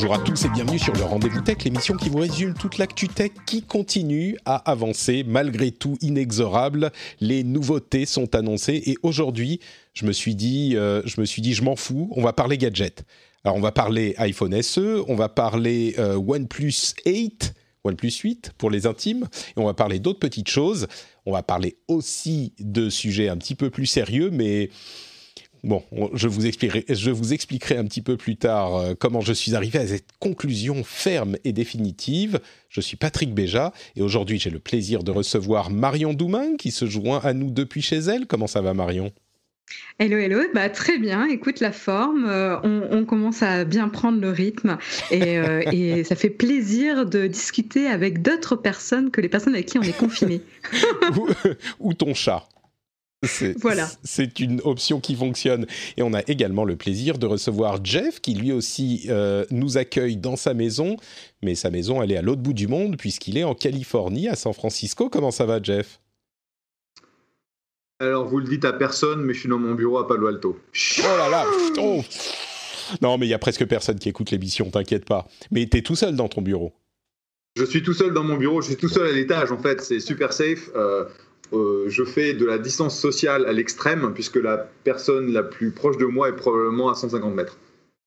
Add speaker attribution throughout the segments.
Speaker 1: Bonjour à tous et bienvenue sur le Rendez-vous Tech, l'émission qui vous résume toute l'actu tech qui continue à avancer malgré tout inexorable. Les nouveautés sont annoncées et aujourd'hui, je me suis dit, euh, je me suis dit, je m'en fous, on va parler gadget. Alors on va parler iPhone SE, on va parler euh, OnePlus 8, OnePlus 8 pour les intimes, et on va parler d'autres petites choses. On va parler aussi de sujets un petit peu plus sérieux, mais Bon, je vous, expliquerai, je vous expliquerai un petit peu plus tard euh, comment je suis arrivé à cette conclusion ferme et définitive. Je suis Patrick Béja et aujourd'hui j'ai le plaisir de recevoir Marion Doumain qui se joint à nous depuis chez elle. Comment ça va Marion?
Speaker 2: Hello, hello, bah, très bien. Écoute la forme, euh, on, commence à bien prendre le rythme et, euh, et ça fait plaisir de discuter avec d'autres personnes que les personnes avec qui on est confiné.
Speaker 1: ou ton chat.
Speaker 2: Voilà.
Speaker 1: C'est une option qui fonctionne. Et on a également le plaisir de recevoir Jeff, qui lui aussi euh, nous accueille dans sa maison. Mais sa maison, elle est à l'autre bout du monde, puisqu'il est en Californie, à San Francisco. Comment ça va, Jeff?
Speaker 3: Alors, vous le dites à personne, mais je suis dans mon bureau à Palo Alto.
Speaker 1: Oh là là oh. Non, mais il y a presque personne qui écoute l'émission, t'inquiète pas. Mais t'es tout seul dans ton bureau
Speaker 3: je suis tout seul dans mon bureau, je suis tout seul à l'étage en fait, c'est super safe. Euh, euh, je fais de la distance sociale à l'extrême, puisque la personne la plus proche de moi est probablement à 150 mètres.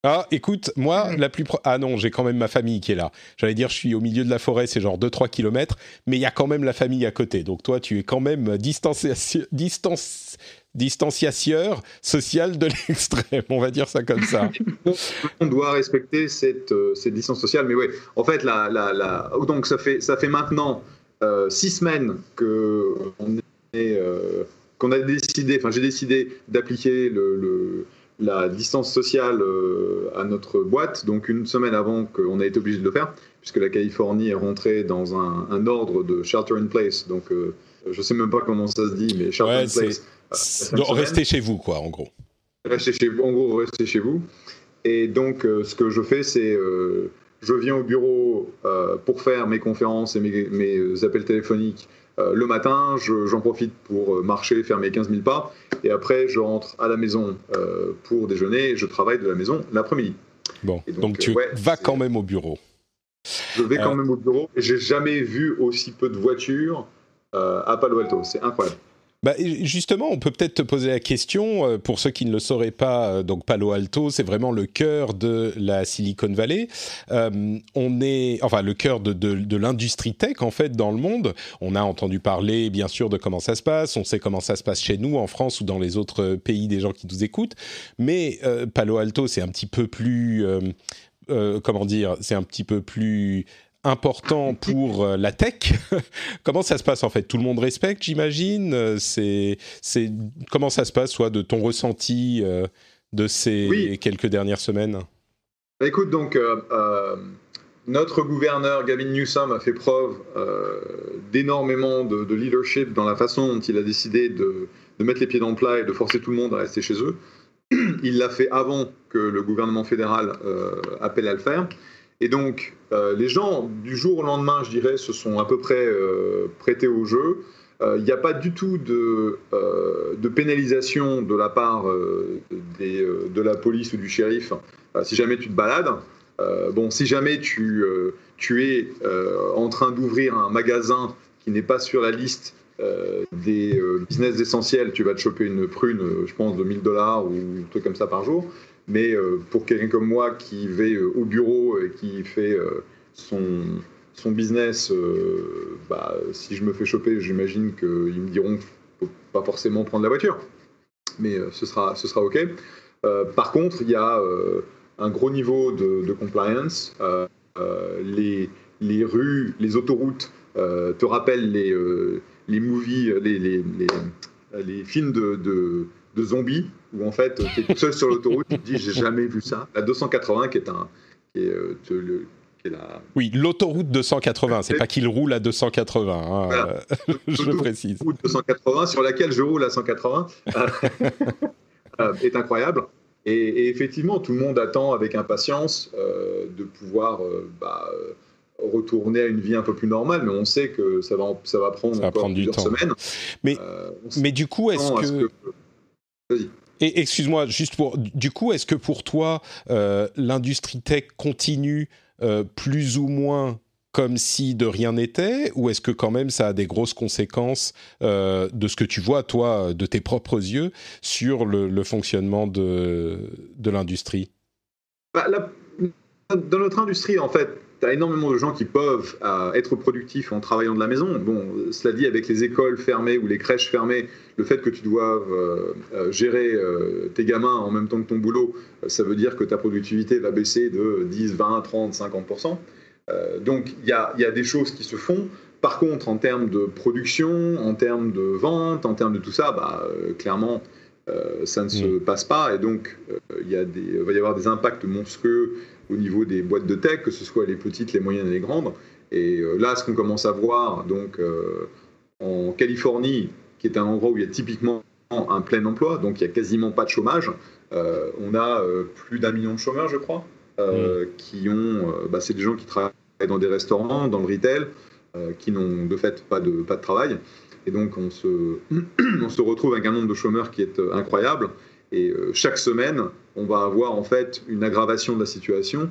Speaker 1: Ah, écoute, moi, la plus Ah non, j'ai quand même ma famille qui est là. J'allais dire, je suis au milieu de la forêt, c'est genre 2-3 km, mais il y a quand même la famille à côté. Donc toi, tu es quand même distanciation, distance, distanciateur social de l'extrême, on va dire ça comme ça.
Speaker 3: on doit respecter cette, euh, cette distance sociale, mais oui, en fait, la, la, la... donc ça fait, ça fait maintenant euh, six semaines que euh, qu'on a décidé, enfin j'ai décidé d'appliquer le, la distance sociale euh, à notre boîte, donc une semaine avant qu'on a été obligé de le faire, puisque la Californie est rentrée dans un, ordre de shelter in place, donc je sais même pas comment ça se dit, mais shelter in place.
Speaker 1: restez chez vous, quoi, en gros.
Speaker 3: Restez chez vous, en gros, restez chez vous. Et donc, ce que je fais, c'est je viens au bureau euh, pour faire mes conférences et mes, appels téléphoniques euh, le matin, j'en profite pour euh, marcher, faire mes 15 000 pas, et après je rentre à la maison pour déjeuner, et je travaille de la maison l'après-midi.
Speaker 1: Bon, donc, tu vas quand même au bureau.
Speaker 3: Je vais quand même au bureau, j'ai jamais vu aussi peu de voitures à Palo Alto, c'est incroyable.
Speaker 1: Bah, justement, on peut peut-être te poser la question, euh, pour ceux qui ne le sauraient pas, euh, donc Palo Alto, c'est vraiment le cœur de la Silicon Valley. Euh, on est, enfin, le cœur de, de, de l'industrie tech, en fait, dans le monde. On a entendu parler, bien sûr, de comment ça se passe. On sait comment ça se passe chez nous, en France ou dans les autres pays des gens qui nous écoutent. Mais Palo Alto, c'est un petit peu plus... comment dire, c'est un petit peu plus important pour euh, la tech. comment ça se passe en fait? Tout le monde respecte, j'imagine? Euh, c'est, c'est comment ça se passe, soit de ton ressenti euh, de ces quelques dernières semaines?
Speaker 3: Bah, Écoute, donc notre gouverneur Gavin Newsom a fait preuve d'énormément de, leadership dans la façon dont il a décidé de, de, mettre les pieds dans le plat et de forcer tout le monde à rester chez eux. Il l'a fait avant que le gouvernement fédéral appelle à le faire. Et donc, euh, les gens, du jour au lendemain, je dirais, se sont à peu près euh, prêtés au jeu. Euh, il n'y a pas du tout de, pénalisation de la part de la police ou du shérif si jamais tu te balades. bon, si jamais tu es en train d'ouvrir un magasin qui n'est pas sur la liste des business essentiels, tu vas te choper une prune, je pense, de 1000 dollars ou un truc comme ça par jour. Mais pour quelqu'un comme moi qui va au bureau et qui fait son, son business, bah, si je me fais choper, j'imagine qu'ils me diront faut pas forcément prendre la voiture. Mais ce, sera, ce sera OK. par contre, il y a un gros niveau de, compliance. les, les rues, les autoroutes te rappellent les, les movies, les, les, les, films de, de, zombies, où en fait, tu es tout seul sur l'autoroute, tu te dis, j'ai jamais vu ça. La 280, qui est un. Qui est, euh, le, qui est la...
Speaker 1: Oui, l'autoroute 280, c'est pas qu'il roule à 280, hein, euh, je le précise.
Speaker 3: L'autoroute 280, sur laquelle je roule à 180, euh, est incroyable. Et, effectivement, tout le monde attend avec impatience de pouvoir bah, retourner à une vie un peu plus normale, mais on sait que ça va, ça va prendre encore plusieurs semaines.
Speaker 1: Mais, euh, mais du coup, est-ce que... Vas-y. Et excuse-moi, juste pour. Du coup, est-ce que pour toi, euh, l'industrie tech continue euh, plus ou moins comme si de rien n'était, ou est-ce que quand même ça a des grosses conséquences de ce que tu vois, toi, de tes propres yeux, sur le, fonctionnement de, de l'industrie?
Speaker 3: Bah, Dans notre industrie, en fait, tu as énormément de gens qui peuvent euh, être productifs en travaillant de la maison. Bon, cela dit, avec les écoles fermées ou les crèches fermées, le fait que tu doives euh, euh, gérer tes gamins en même temps que ton boulot, ça veut dire que ta productivité va baisser de 10, 20, 30, 50%. donc, il y a, y a, des choses qui se font. Par contre, en termes de production, en termes de vente, en termes de tout ça, bah, clairement, ça ne se mm. passe pas. Et donc, il y a des, va y avoir des impacts monstrueux au niveau des boîtes de tech, que ce soit les petites, les moyennes et les grandes. Et euh, là, ce qu'on commence à voir, donc euh, en Californie, qui est un endroit où il y a typiquement un plein emploi, donc il n'y a quasiment pas de chômage. Euh, on a plus d'un million de chômeurs, je crois, mm. qui ont. Bah, c'est des gens qui travaillent dans des restaurants, dans le retail, qui n'ont de fait pas de, pas de travail. Et donc on se, on se retrouve avec un nombre de chômeurs qui est incroyable. Et chaque semaine, on va avoir en fait une aggravation de la situation.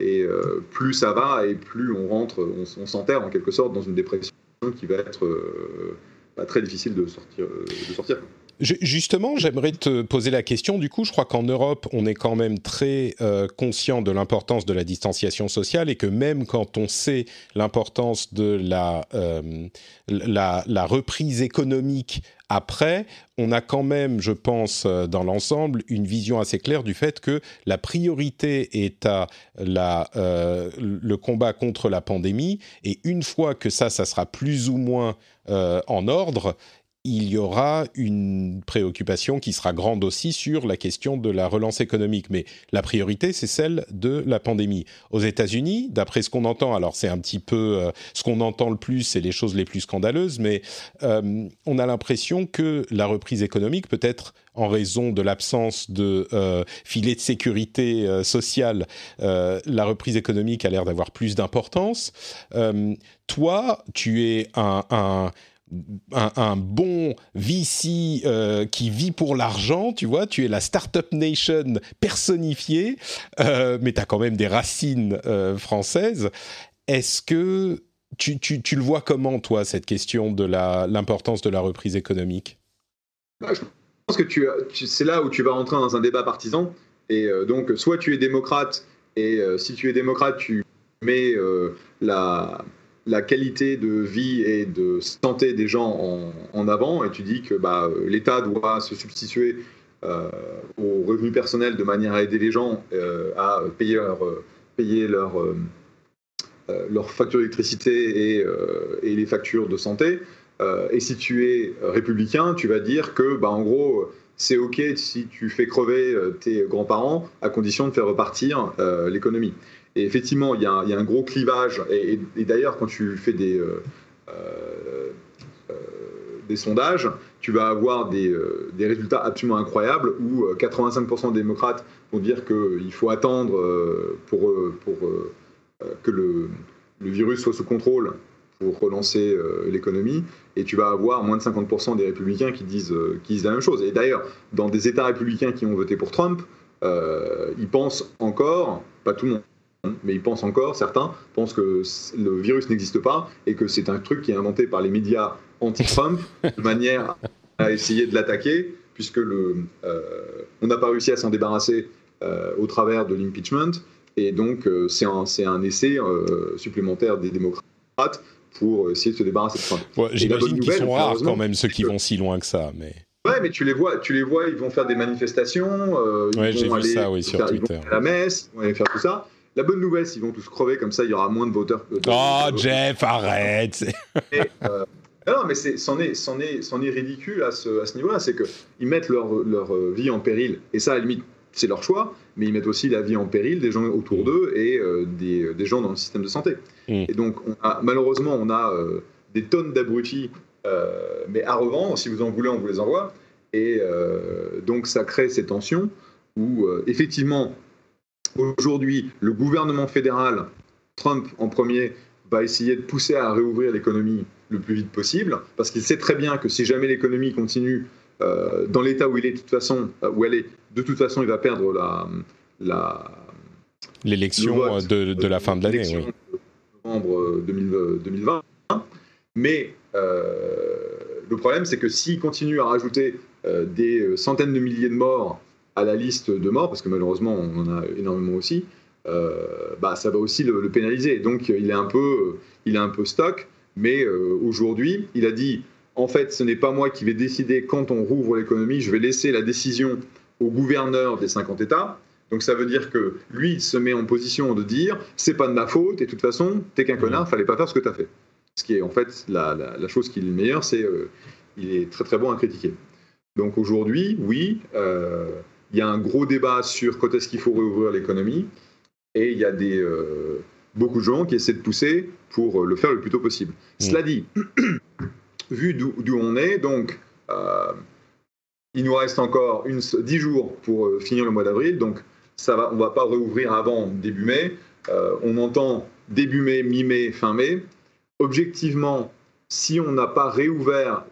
Speaker 3: Et euh, plus ça va, et plus on rentre, on, s'enterre en quelque sorte dans une dépression qui va être euh, pas très difficile de sortir. De sortir.
Speaker 1: Justement, j'aimerais te poser la question. Du coup, je crois qu'en Europe, on est quand même très euh, conscient de l'importance de la distanciation sociale et que même quand on sait l'importance de la, euh, la, reprise économique après, on a quand même, je pense, euh, dans l'ensemble, une vision assez claire du fait que la priorité est à la, le combat contre la pandémie. Et une fois que ça, ça sera plus ou moins en ordre, il y aura une préoccupation qui sera grande aussi sur la question de la relance économique. Mais la priorité, c'est celle de la pandémie. Aux États-Unis, d'après ce qu'on entend, alors c'est un petit peu euh, ce qu'on entend le plus, c'est les choses les plus scandaleuses, mais euh, on a l'impression que la reprise économique, peut-être en raison de l'absence de euh, filet de sécurité sociale, la reprise économique a l'air d'avoir plus d'importance. toi, tu es un, bon VC euh, qui vit pour l'argent, tu vois, tu es la startup nation personnifiée, euh, mais tu as quand même des racines euh, françaises. Est-ce que tu, le vois comment, toi, cette question de l'importance de la reprise économique?
Speaker 3: Bah, Je pense que c'est là où tu vas rentrer dans un débat partisan. Et donc, soit tu es démocrate, et si tu es démocrate, tu mets la la qualité de vie et de santé des gens en, avant et tu dis que bah, l'État doit se substituer euh, aux revenus personnels de manière à aider les gens euh, à payer leur, euh, leur facture d'électricité et, et, les factures de santé. et si tu es républicain, tu vas dire que bah, en gros c'est OK si tu fais crever tes grands-parents à condition de faire repartir l'économie. Et effectivement, il y, a un, gros clivage. Et, d'ailleurs, quand tu fais des, euh, euh, euh, des sondages, tu vas avoir des, résultats absolument incroyables où 85% des démocrates vont dire qu'il faut attendre pour, que le, virus soit sous contrôle pour relancer l'économie, et tu vas avoir moins de 50% des républicains qui disent la même chose. Et d'ailleurs, dans des États républicains qui ont voté pour Trump, ils pensent encore, pas tout le monde, mais ils pensent encore, certains pensent que le virus n'existe pas et que c'est un truc qui est inventé par les médias anti-Trump de manière à essayer de l'attaquer, puisque le, euh, on n'a pas réussi à s'en débarrasser au travers de l'impeachment. Et donc, c'est un, un, essai supplémentaire des démocrates pour essayer de se débarrasser de Trump.
Speaker 1: J'imagine qu'ils sont rares quand même, ceux qui vont si loin que ça. Mais...
Speaker 3: Ouais, mais tu les vois, tu les vois, ils vont faire des manifestations,
Speaker 1: euh,
Speaker 3: ils
Speaker 1: vont aller ça, oui, sur Twitter.
Speaker 3: Ils vont à la messe, ils vont aller faire tout ça. La bonne nouvelle, qu'ils vont tous crever, comme ça, il y aura moins de voteurs.
Speaker 1: De, oh, Jeff, arrête
Speaker 3: euh, Non, mais c'en est, est, est, est, ridicule à ce, à ce niveau-là. C'est qu'ils mettent leur, leur vie en péril, et ça, à la limite, c'est leur choix, mais ils mettent aussi la vie en péril des gens autour d'eux et euh, des, des, gens dans le système de santé. Mm. Et donc, on a, malheureusement, on a euh, des tonnes d'abrutis, euh, mais à revendre. Si vous en voulez, on vous les envoie. Et donc, ça crée ces tensions où, effectivement, aujourd'hui, le gouvernement fédéral, Trump en premier, va essayer de pousser à réouvrir l'économie le plus vite possible, parce qu'il sait très bien que si jamais l'économie continue euh, dans l'état où il est de toute façon, euh, où elle est, de toute façon, il va perdre la, la
Speaker 1: l'élection de, de, la fin de l'année, oui.
Speaker 3: Novembre 2020. Mais euh, le problème, c'est que s'il continue à rajouter des centaines de milliers de morts à la liste de morts, parce que malheureusement on en a énormément aussi, bah, ça va aussi le, pénaliser. Donc il est un peu, il est un peu stock. Mais aujourd'hui, il a dit en fait, ce n'est pas moi qui vais décider quand on rouvre l'économie, je vais laisser la décision au gouverneur des 50 États. Donc ça veut dire que lui, il se met en position de dire c'est pas de ma faute et de toute façon, t'es qu'un connard, fallait pas faire ce que t'as fait. Ce qui est en fait la, chose qui est le meilleur, c'est euh, il est très très bon à critiquer. Donc aujourd'hui, oui, euh, il y a un gros débat sur quand est-ce qu'il faut rouvrir l'économie et il y a des, euh, beaucoup de gens qui essaient de pousser pour le faire le plus tôt possible. Cela dit, vu d'où on est, donc euh, il nous reste encore une, 10 jours pour euh, finir le mois d'avril, donc ça va, on ne va pas rouvrir avant début mai. Euh, on entend début mai, mi-mai, fin mai. Objectivement, si on n'a pas réouvert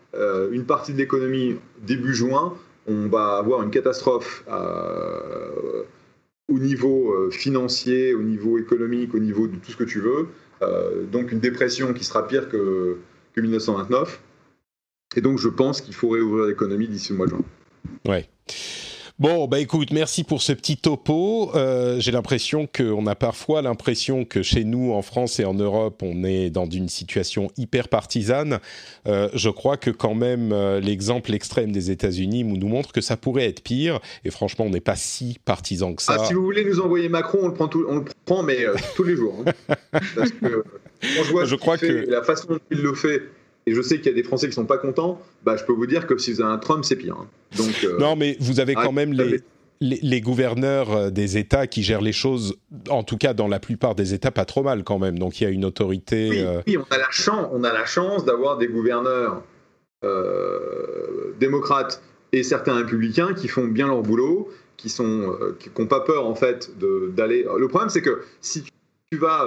Speaker 3: une partie de l'économie début juin, on va avoir une catastrophe au niveau financier, au niveau économique, au niveau de tout ce que tu veux. donc une dépression qui sera pire que, que 1929. Et donc, je pense qu'il faut réouvrir l'économie d'ici le mois de juin.
Speaker 1: Ouais. Bon, bah écoute, merci pour ce petit topo. Euh, j'ai l'impression qu'on a parfois l'impression que chez nous, en France et en Europe, on est dans une situation hyper partisane. Euh, je crois que quand même euh, l'exemple extrême des États-Unis nous montre que ça pourrait être pire. Et franchement, on n'est pas si partisan que ça.
Speaker 3: Ah, si vous voulez nous envoyer Macron, on le prend, on le prend mais tous les jours. Hein. Parce que je vois je crois que la façon dont il le fait et je sais qu'il y a des Français qui sont pas contents, bah, je peux vous dire que si vous avez un Trump, c'est pire. Hein. Donc,
Speaker 1: euh, non, mais vous avez quand même les, les, gouverneurs euh, des États qui gèrent les choses, en tout cas dans la plupart des États, pas trop mal quand même. Donc il y a une autorité.
Speaker 3: Oui,
Speaker 1: euh,
Speaker 3: oui on a la chance, on a la chance d'avoir des gouverneurs démocrates et certains républicains qui font bien leur boulot, qui sont, qui n'ont pas peur en fait d'aller. Le problème, c'est que si tu vas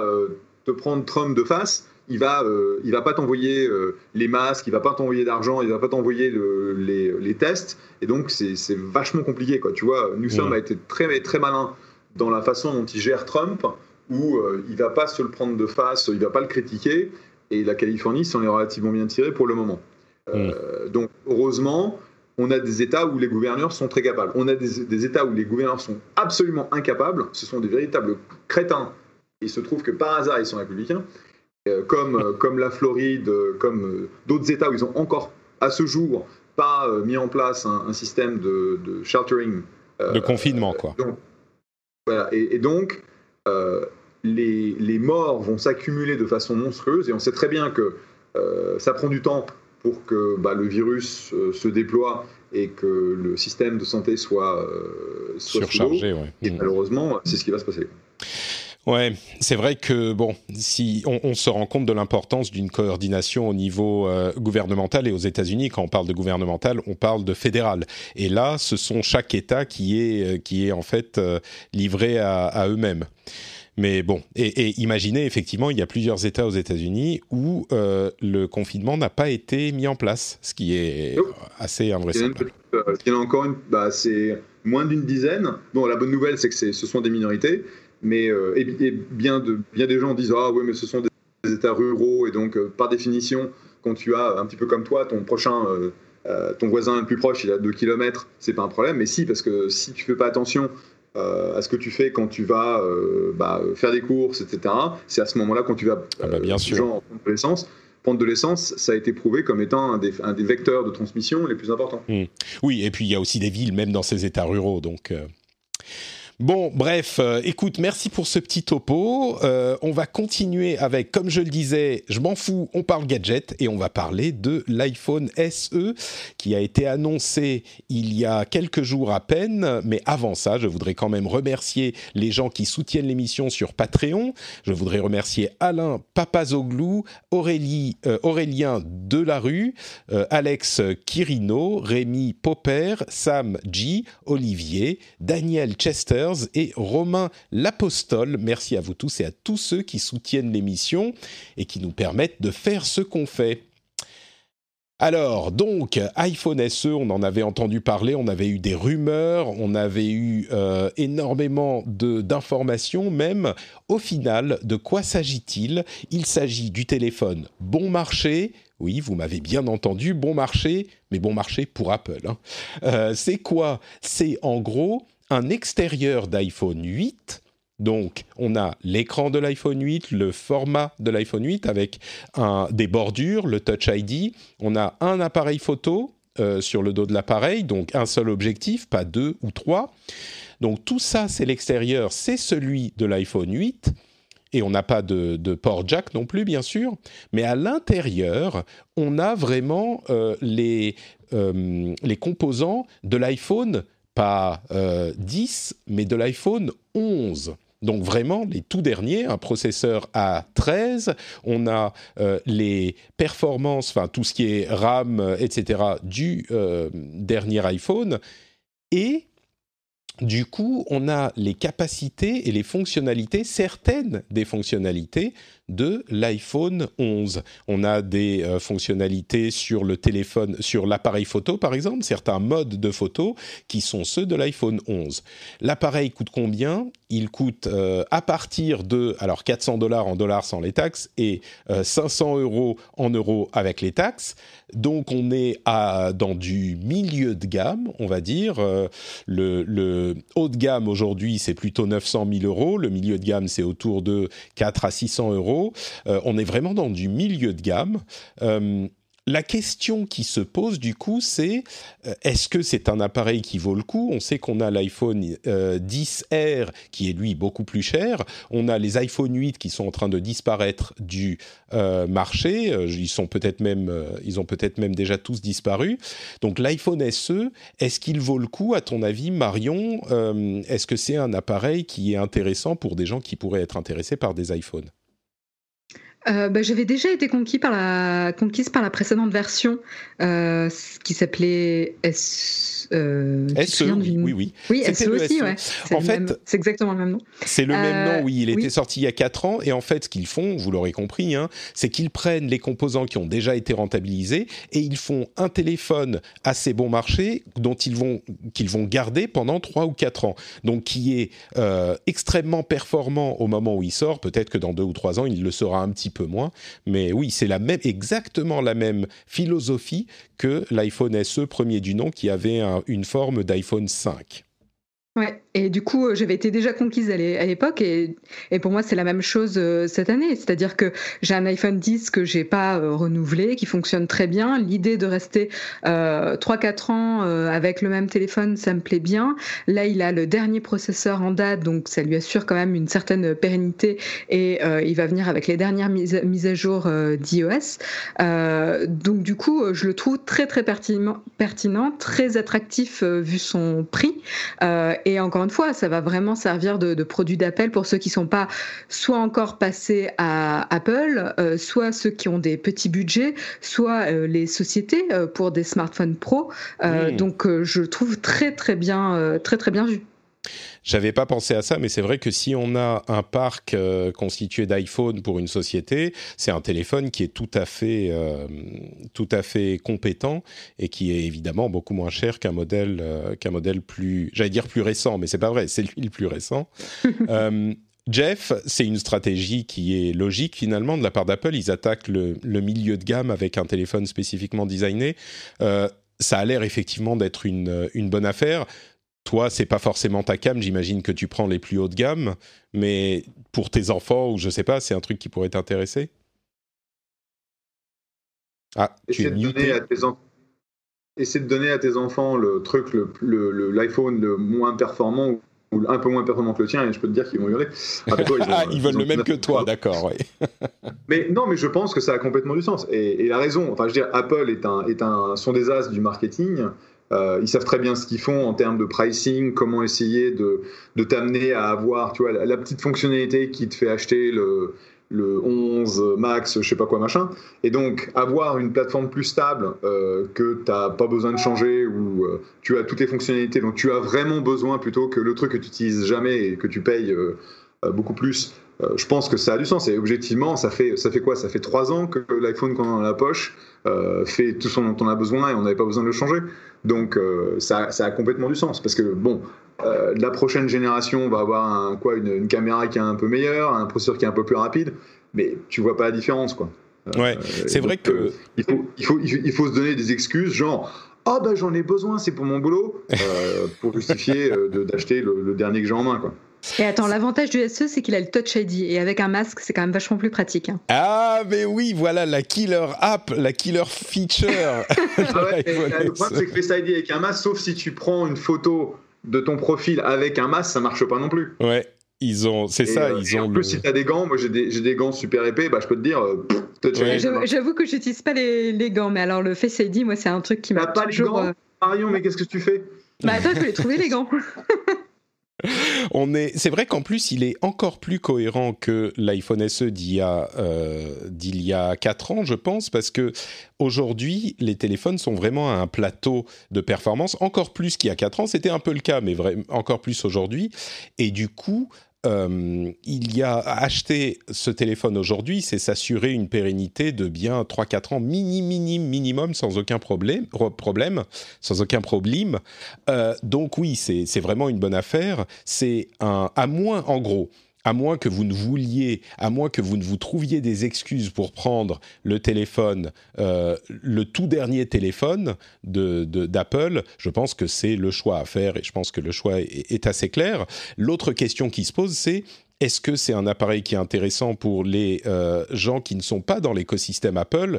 Speaker 3: te prendre Trump de face, il va, euh, il va pas t'envoyer euh, les masques, il va pas t'envoyer d'argent, il va pas t'envoyer les, les, tests, et donc c'est vachement compliqué, quoi. Tu vois, Newsom mmh. a été très, très malin dans la façon dont il gère Trump, où euh, il va pas se le prendre de face, il va pas le critiquer, et la Californie s'en est relativement bien tirée pour le moment. Mmh. donc, heureusement, on a des États où les gouverneurs sont très capables. On a des, des États où les gouverneurs sont absolument incapables. Ce sont des véritables crétins. Il se trouve que par hasard, ils sont républicains. Euh, comme, euh, comme la Floride, euh, comme d'autres États où ils ont encore, à ce jour, pas mis en place un, système de, sheltering.
Speaker 1: de confinement, quoi.
Speaker 3: voilà, et, donc, les, les, morts vont s'accumuler de façon monstrueuse, et on sait très bien que ça prend du temps pour que bah, le virus se déploie et que le système de santé soit, soit
Speaker 1: surchargé.
Speaker 3: Et mmh. malheureusement, c'est ce qui va se passer.
Speaker 1: Ouais, c'est vrai que bon, si on, se rend compte de l'importance d'une coordination au niveau euh, gouvernemental et aux États-Unis, quand on parle de gouvernemental, on parle de fédéral. Et là, ce sont chaque État qui est euh, qui est en fait euh, livré à, eux-mêmes. Mais bon, et, imaginez effectivement, il y a plusieurs États aux États-Unis où le confinement n'a pas été mis en place, ce qui est assez invraisemblable.
Speaker 3: Il y en a encore une, bah, c'est moins d'une dizaine. Bon, la bonne nouvelle, c'est que ce sont des minorités, mais euh, et, bien, de, bien des gens disent ah oui mais ce sont des États ruraux et donc euh, par définition quand tu as un petit peu comme toi ton prochain euh, ton voisin le plus proche il a 2 km c'est pas un problème mais si parce que si tu fais pas attention à ce que tu fais quand tu vas bah, faire des courses, etc. C'est à ce moment-là quand tu vas
Speaker 1: ah bah, bien sûr.
Speaker 3: Genre, prendre de l'essence prendre de l'essence, ça a été prouvé comme étant un des, vecteurs de transmission les plus importants.
Speaker 1: Mmh. Oui, et puis il y a aussi des villes, même dans ces États ruraux. Donc, Bon, bref, euh, écoute, merci pour ce petit topo. Euh, on va continuer avec, comme je le disais, je m'en fous, on parle gadget et on va parler de l'iPhone SE qui a été annoncé il y a quelques jours à peine. Mais avant ça, je voudrais quand même remercier les gens qui soutiennent l'émission sur Patreon. Je voudrais remercier Alain Papazoglou, Aurélie, euh, Aurélien Delarue, Alex Quirino, Rémi Popper, Sam G, Olivier, Daniel Chester, et Romain L'Apostole. Merci à vous tous et à tous ceux qui soutiennent l'émission et qui nous permettent de faire ce qu'on fait. Alors, donc, iPhone SE, on en avait entendu parler, on avait eu des rumeurs, on avait eu euh, énormément d'informations même. Au final, de quoi s'agit-il? Il s'agit du téléphone bon marché. Oui, vous m'avez bien entendu, bon marché, mais bon marché pour Apple. Hein. Euh, c'est quoi? C'est en gros un extérieur d'iPhone 8. Donc, on a l'écran de l'iPhone 8, le format de l'iPhone 8 avec des bordures, le Touch ID. On a un appareil photo euh, sur le dos de l'appareil, donc un seul objectif, pas deux ou trois. Donc, tout ça, c'est l'extérieur, c'est celui de l'iPhone 8 et on n'a pas de, port jack non plus, bien sûr, mais à l'intérieur, on a vraiment euh, les, euh, les composants de l'iPhone pas 10, euh, mais de l'iPhone 11. Donc vraiment les tout derniers, un processeur A13, on a euh, les performances, enfin tout ce qui est RAM, etc. du euh, dernier iPhone, et du coup on a les capacités et les fonctionnalités, certaines des fonctionnalités de l'iPhone 11. On a des euh, fonctionnalités sur le téléphone, sur l'appareil photo par exemple, certains modes de photo qui sont ceux de l'iPhone 11. L'appareil coûte combien? Il coûte euh, à partir de alors 400 dollars en dollars sans les taxes et 500 euh, euros en euros avec les taxes. Donc on est dans du milieu de gamme, on va dire. le, le haut de gamme aujourd'hui c'est plutôt 900 000 euros, le milieu de gamme c'est autour de 4 à 600 euros euh, on est vraiment dans du milieu de gamme. Euh, la question qui se pose du coup, c'est euh, est-ce que c'est un appareil qui vaut le coup? On sait qu'on a l'iPhone 10R qui est lui beaucoup plus cher. On a les iPhone 8 qui sont en train de disparaître du marché. Ils sont peut-être même, ils ont peut-être même déjà tous disparu. Donc l'iPhone SE, est-ce qu'il vaut le coup? À ton avis, Marion Est-ce que c'est un appareil qui est intéressant pour des gens qui pourraient être intéressés par des iPhones?
Speaker 2: Euh, bah, J'avais déjà été conquis par la, conquise par la précédente version euh, qui s'appelait S.
Speaker 1: Euh, SE, oui, oui, oui.
Speaker 2: Oui, SE aussi, e. ouais. En fait, c'est exactement le même nom.
Speaker 1: C'est le même nom, oui. Il était sorti il y a 4 ans. Et en fait, ce qu'ils font, vous l'aurez compris, hein, c'est qu'ils prennent les composants qui ont déjà été rentabilisés et ils font un téléphone assez bon marché dont ils vont, qu'ils vont garder pendant 3 ou 4 ans. Donc, qui est extrêmement performant au moment où il sort. Peut-être que dans 2 ou 3 ans, il le sera un petit peu moins. Mais oui, c'est la même, exactement la même philosophie que l'iPhone SE premier du nom qui avait une forme d'iPhone 5.
Speaker 2: Ouais, et du coup, euh, j'avais été déjà conquise à l'époque, et, et, pour moi, c'est la même chose euh, cette année. C'est-à-dire que j'ai un iPhone 10 que j'ai pas euh, renouvelé, qui fonctionne très bien. L'idée de rester euh, 3-4 ans avec le même téléphone, ça me plaît bien. Là, il a le dernier processeur en date, donc ça lui assure quand même une certaine pérennité, et il va venir avec les dernières mises, mises à jour d'iOS. donc du coup, je le trouve très très pertinent, pertinent très attractif vu son prix et encore une fois, ça va vraiment servir de, produit d'appel pour ceux qui sont pas soit encore passés à Apple, euh, soit ceux qui ont des petits budgets, soit euh, les sociétés euh, pour des smartphones pro. Donc, je trouve très très bien, très très bien vu.
Speaker 1: J'avais pas pensé à ça, mais c'est vrai que si on a un parc constitué d'iPhone pour une société, c'est un téléphone qui est tout à fait, euh, tout à fait compétent et qui est évidemment beaucoup moins cher qu'un modèle, euh, qu'un modèle plus, j'allais dire plus récent, mais c'est pas vrai, c'est lui le plus récent. Euh, Jeff, c'est une stratégie qui est logique finalement de la part d'Apple. Ils attaquent le, le, milieu de gamme avec un téléphone spécifiquement designé. ça a l'air effectivement d'être une, une bonne affaire toi, c'est pas forcément ta cam. J'imagine que tu prends les plus hautes de gamme, mais pour tes enfants ou je sais pas, c'est un truc qui pourrait t'intéresser?
Speaker 3: Ah, tu de donner à tes enfants essaie de donner à tes enfants le truc, l'iPhone le, le, moins performant ou un peu moins performant que le tien, et je peux te dire qu'ils vont hurler.
Speaker 1: Ah, ah ils, veulent le même que toi, d'accord,
Speaker 3: mais non, mais je pense que ça a complètement du sens. Et, la raison, enfin, je veux dire, Apple est un, est un, sont des as du marketing. Euh, ils savent très bien ce qu'ils font en termes de pricing, comment essayer de, de t'amener à avoir, tu vois, la, petite fonctionnalité qui te fait acheter le, le 11 Max, je sais pas quoi machin. Et donc avoir une plateforme plus stable euh, que tu n'as pas besoin de changer ou euh, tu as toutes les fonctionnalités, donc tu as vraiment besoin plutôt que le truc que tu n'utilises jamais et que tu payes beaucoup plus. je pense que ça a du sens et objectivement ça fait ça fait quoi? Ça fait trois ans que l'iPhone qu'on a dans la poche fait tout ce dont on a besoin et on n'avait pas besoin de le changer. Donc ça, ça, a complètement du sens parce que bon, euh, la prochaine génération va avoir un, quoi, une, caméra qui est un peu meilleure, un processeur qui est un peu plus rapide, mais tu vois pas la différence. Quoi.
Speaker 1: Euh, ouais, c'est vrai que. Euh,
Speaker 3: il, faut, il, faut, il faut se donner des excuses, genre. Ah oh, bah j'en ai besoin, c'est pour mon boulot, pour justifier d'acheter le, dernier que j'ai en main. Quoi.
Speaker 2: Et attends, l'avantage du SE, c'est qu'il a le Touch ID. Et avec un masque, c'est quand même vachement plus pratique. Hein.
Speaker 1: Ah, mais oui, voilà la killer app, la killer feature.
Speaker 3: ah ouais, le problème, c'est que Face ID avec un masque, sauf si tu prends une photo de ton profil avec un masque, ça marche pas non plus.
Speaker 1: Ouais. Ils ont, c'est ça,
Speaker 3: euh,
Speaker 1: ils ont.
Speaker 3: En plus, si t'as des gants, moi j'ai des, des, gants super épais, bah je peux te dire. Euh,
Speaker 2: j'avoue que j'utilise pas les, les, gants, mais alors le Face ID, moi c'est un truc qui m'a
Speaker 3: pas
Speaker 2: toujours.
Speaker 3: Les gants, euh, Marion, mais qu'est-ce que tu fais?
Speaker 2: Bah attends, je vais les trouver les gants.
Speaker 1: On est, c'est vrai qu'en plus, il est encore plus cohérent que l'iPhone SE d'il y a euh, d'il y a quatre ans, je pense, parce que aujourd'hui, les téléphones sont vraiment à un plateau de performance encore plus qu'il y a quatre ans. C'était un peu le cas, mais vraiment encore plus aujourd'hui. Et du coup, euh, il y a acheter ce téléphone aujourd'hui, c'est s'assurer une pérennité de bien 3-4 ans mini, mini, minimum sans aucun problème, problème sans aucun problème. Euh, donc oui, c'est vraiment une bonne affaire. C'est un, à moins en gros, à moins que vous ne vouliez, à moins que vous ne vous trouviez des excuses pour prendre le téléphone, euh, le tout dernier téléphone d'Apple, je pense que c'est le choix à faire et je pense que le choix est, est assez clair. L'autre question qui se pose, c'est est-ce que c'est un appareil qui est intéressant pour les euh, gens qui ne sont pas dans l'écosystème Apple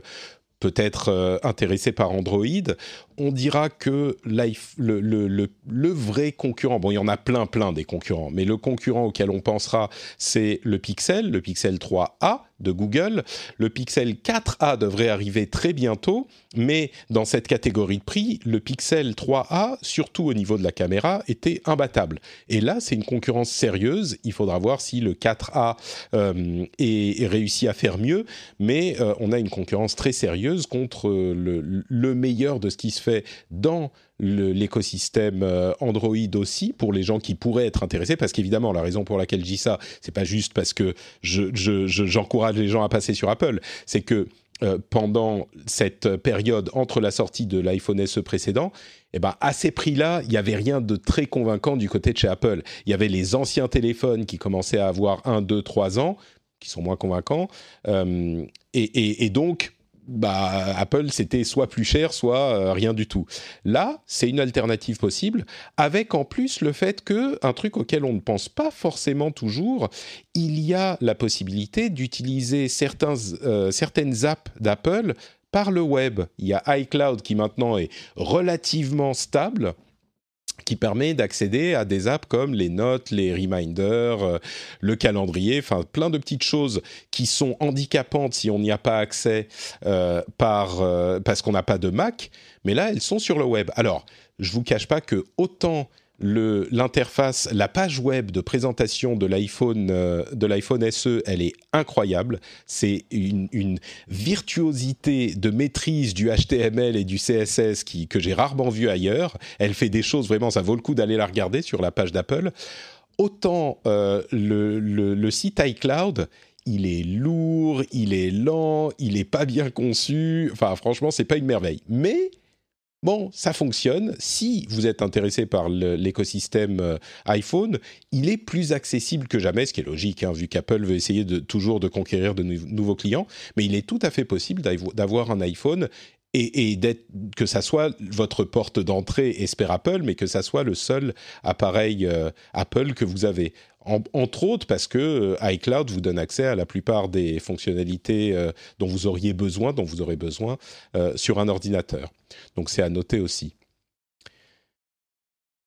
Speaker 1: peut-être euh, intéressé par Android, on dira que le, le, vrai concurrent, bon il y en a plein plein des concurrents, mais le concurrent auquel on pensera c'est le Pixel, le Pixel 3A, de Google. Le Pixel 4a devrait arriver très bientôt, mais dans cette catégorie de prix, le Pixel 3a, surtout au niveau de la caméra, était imbattable. Et là, c'est une concurrence sérieuse. Il faudra voir si le 4a euh, est, réussi à faire mieux, mais euh, on a une concurrence très sérieuse contre le, le meilleur de ce qui se fait dans l'écosystème euh, Android aussi pour les gens qui pourraient être intéressés parce qu'évidemment la raison pour laquelle je dis ça c'est pas juste parce que j'encourage je, les gens à passer sur Apple c'est que euh, pendant cette période entre la sortie de l'iPhone SE précédent, eh ben, à ces prix-là, il n'y avait rien de très convaincant du côté de chez Apple. Il y avait les anciens téléphones qui commençaient à avoir 1, 2, 3 ans, qui sont moins convaincants. Euh, et, et, donc, bah, Apple, c'était soit plus cher, soit euh, rien du tout. Là, c'est une alternative possible, avec en plus le fait que, un truc auquel on ne pense pas forcément toujours, il y a la possibilité d'utiliser euh, certaines apps d'Apple par le web. Il y a iCloud qui maintenant est relativement stable qui permet d'accéder à des apps comme les notes, les reminders, euh, le calendrier, enfin plein de petites choses qui sont handicapantes si on n'y a pas accès euh, euh, parce qu'on n'a pas de Mac, mais là elles sont sur le web. Alors, je vous cache pas que autant l'interface, la page web de présentation de l'iPhone euh, de l'iPhone SE, elle est incroyable. C'est une, virtuosité de maîtrise du HTML et du CSS qui, que j'ai rarement vu ailleurs. Elle fait des choses vraiment, ça vaut le coup d'aller la regarder sur la page d'Apple. Autant euh, le, site iCloud, il est lourd, il est lent, il est pas bien conçu. Enfin, franchement, c'est pas une merveille. Mais Bon, ça fonctionne. Si vous êtes intéressé par l'écosystème euh, iPhone, il est plus accessible que jamais, ce qui est logique, hein, vu qu'Apple veut essayer de, toujours de conquérir de nouveaux clients. Mais il est tout à fait possible d'avoir un iPhone et, que ça soit votre porte d'entrée Esper Apple, mais que ça soit le seul appareil Apple que vous avez entre autres parce que euh, iCloud vous donne accès à la plupart des fonctionnalités euh, dont vous auriez besoin, dont vous aurez besoin euh, sur un ordinateur. Donc c'est à noter aussi.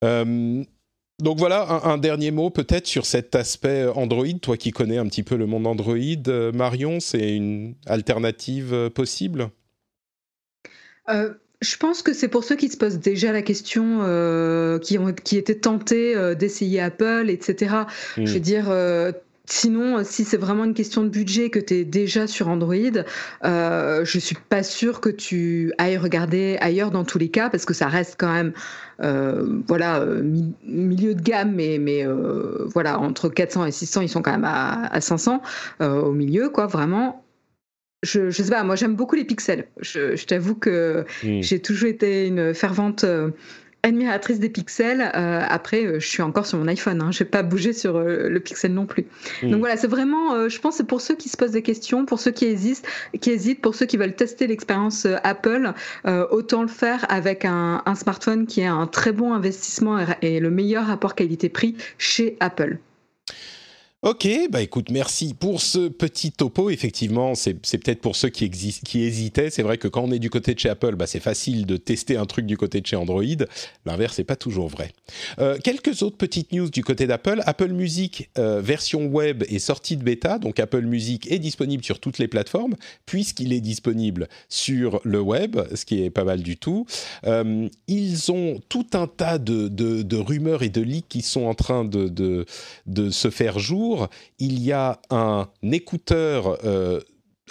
Speaker 1: donc voilà, un, dernier mot peut-être sur cet aspect Android. Toi qui connais un petit peu le monde Android, Marion, c'est une alternative possible?
Speaker 2: Je pense que c'est pour ceux qui se posent déjà la question, euh, qui, ont, qui étaient tentés euh, d'essayer Apple, etc. Je veux hmm. dire, euh, sinon, si c'est vraiment une question de budget, que tu es déjà sur Android, euh, je suis pas sûre que tu ailles regarder ailleurs dans tous les cas, parce que ça reste quand même, voilà, milieu de gamme, mais, mais voilà, entre 400 et 600, ils sont quand même à, à 500 au milieu, quoi, vraiment je, je sais pas, moi j'aime beaucoup les pixels. Je, je t'avoue que hmm. j'ai toujours été une fervente euh, admiratrice des pixels. Euh, après, euh, je suis encore sur mon iPhone, hein. je n'ai pas bougé sur le pixel non plus. Hmm. Donc voilà, c'est vraiment, je pense, c'est pour ceux qui se posent des questions, pour ceux qui hésitent, qui hésitent pour ceux qui veulent tester l'expérience Apple, autant le faire avec un, un, smartphone qui est un très bon investissement et le meilleur rapport qualité-prix chez Apple.
Speaker 1: Ok, bah écoute, merci pour ce petit topo. Effectivement, c'est peut-être pour ceux qui, qui hésitaient. C'est vrai que quand on est du côté de chez Apple, bah c'est facile de tester un truc du côté de chez Android. L'inverse n'est pas toujours vrai. Euh, quelques autres petites news du côté d'Apple. Apple Music euh, version web est sortie de bêta, donc Apple Music est disponible sur toutes les plateformes puisqu'il est disponible sur le web, ce qui est pas mal du tout. Euh, ils ont tout un tas de, de, de, rumeurs et de leaks qui sont en train de, de, de se faire jour il y a un écouteur euh,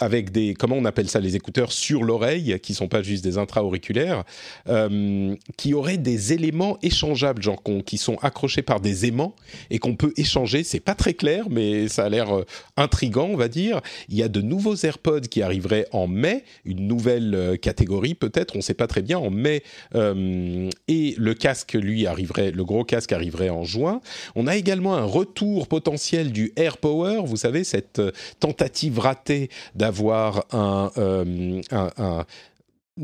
Speaker 1: avec des comment on appelle ça les écouteurs sur l'oreille qui sont pas juste des intra-auriculaires euh, qui auraient des éléments échangeables genre qui sont accrochés par des aimants et qu'on peut échanger. C'est pas très clair mais ça a l'air euh, intrigant on va dire. Il y a de nouveaux AirPods qui arriveraient en mai une nouvelle euh, catégorie peut-être on sait pas très bien en mai et le casque lui arriverait le gros casque arriverait en juin. On a également un retour potentiel du AirPower vous savez cette tentative ratée d'avoir euh, un, un,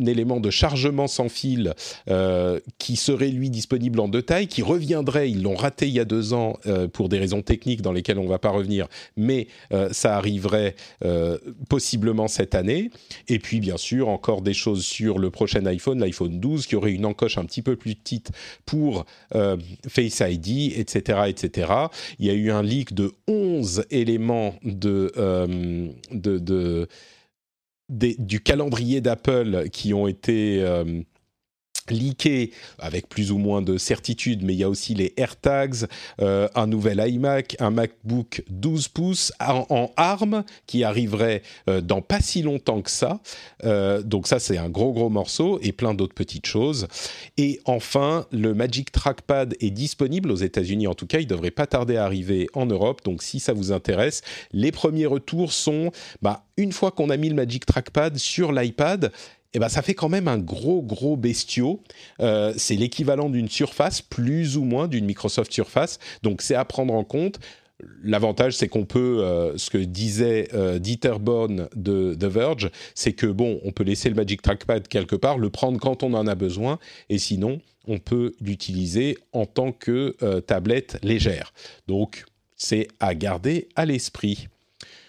Speaker 1: élément de chargement sans fil euh, qui serait lui disponible en deux tailles, qui reviendrait, ils l'ont raté il y a deux ans euh, pour des raisons techniques dans lesquelles on ne va pas revenir, mais ça arriverait possiblement cette année. Et puis bien sûr encore des choses sur le prochain iPhone, l'iPhone 12, qui aurait une encoche un petit peu plus petite pour Face ID, etc., etc. Il y a eu un leak de 11 éléments de, de, de du calendrier d'Apple qui ont été euh, leaké avec plus ou moins de certitude, mais il y a aussi les AirTags, euh, un nouvel iMac, un MacBook 12 pouces en, ARM qui arriverait euh, dans pas si longtemps que ça. Euh, donc ça, c'est un gros gros morceau et plein d'autres petites choses. Et enfin, le Magic Trackpad est disponible aux États-Unis. En tout cas, il devrait pas tarder à arriver en Europe. Donc si ça vous intéresse, les premiers retours sont, bah, une fois qu'on a mis le Magic Trackpad sur l'iPad, eh ben, ça fait quand même un gros, gros bestiau. Euh, c'est l'équivalent d'une surface, plus ou moins d'une Microsoft Surface. Donc, c'est à prendre en compte. L'avantage, c'est qu'on peut, euh, ce que disait euh, Dieter Born de The Verge, c'est que bon, on peut laisser le Magic Trackpad quelque part, le prendre quand on en a besoin, et sinon, on peut l'utiliser en tant que tablette légère. Donc, c'est à garder à l'esprit.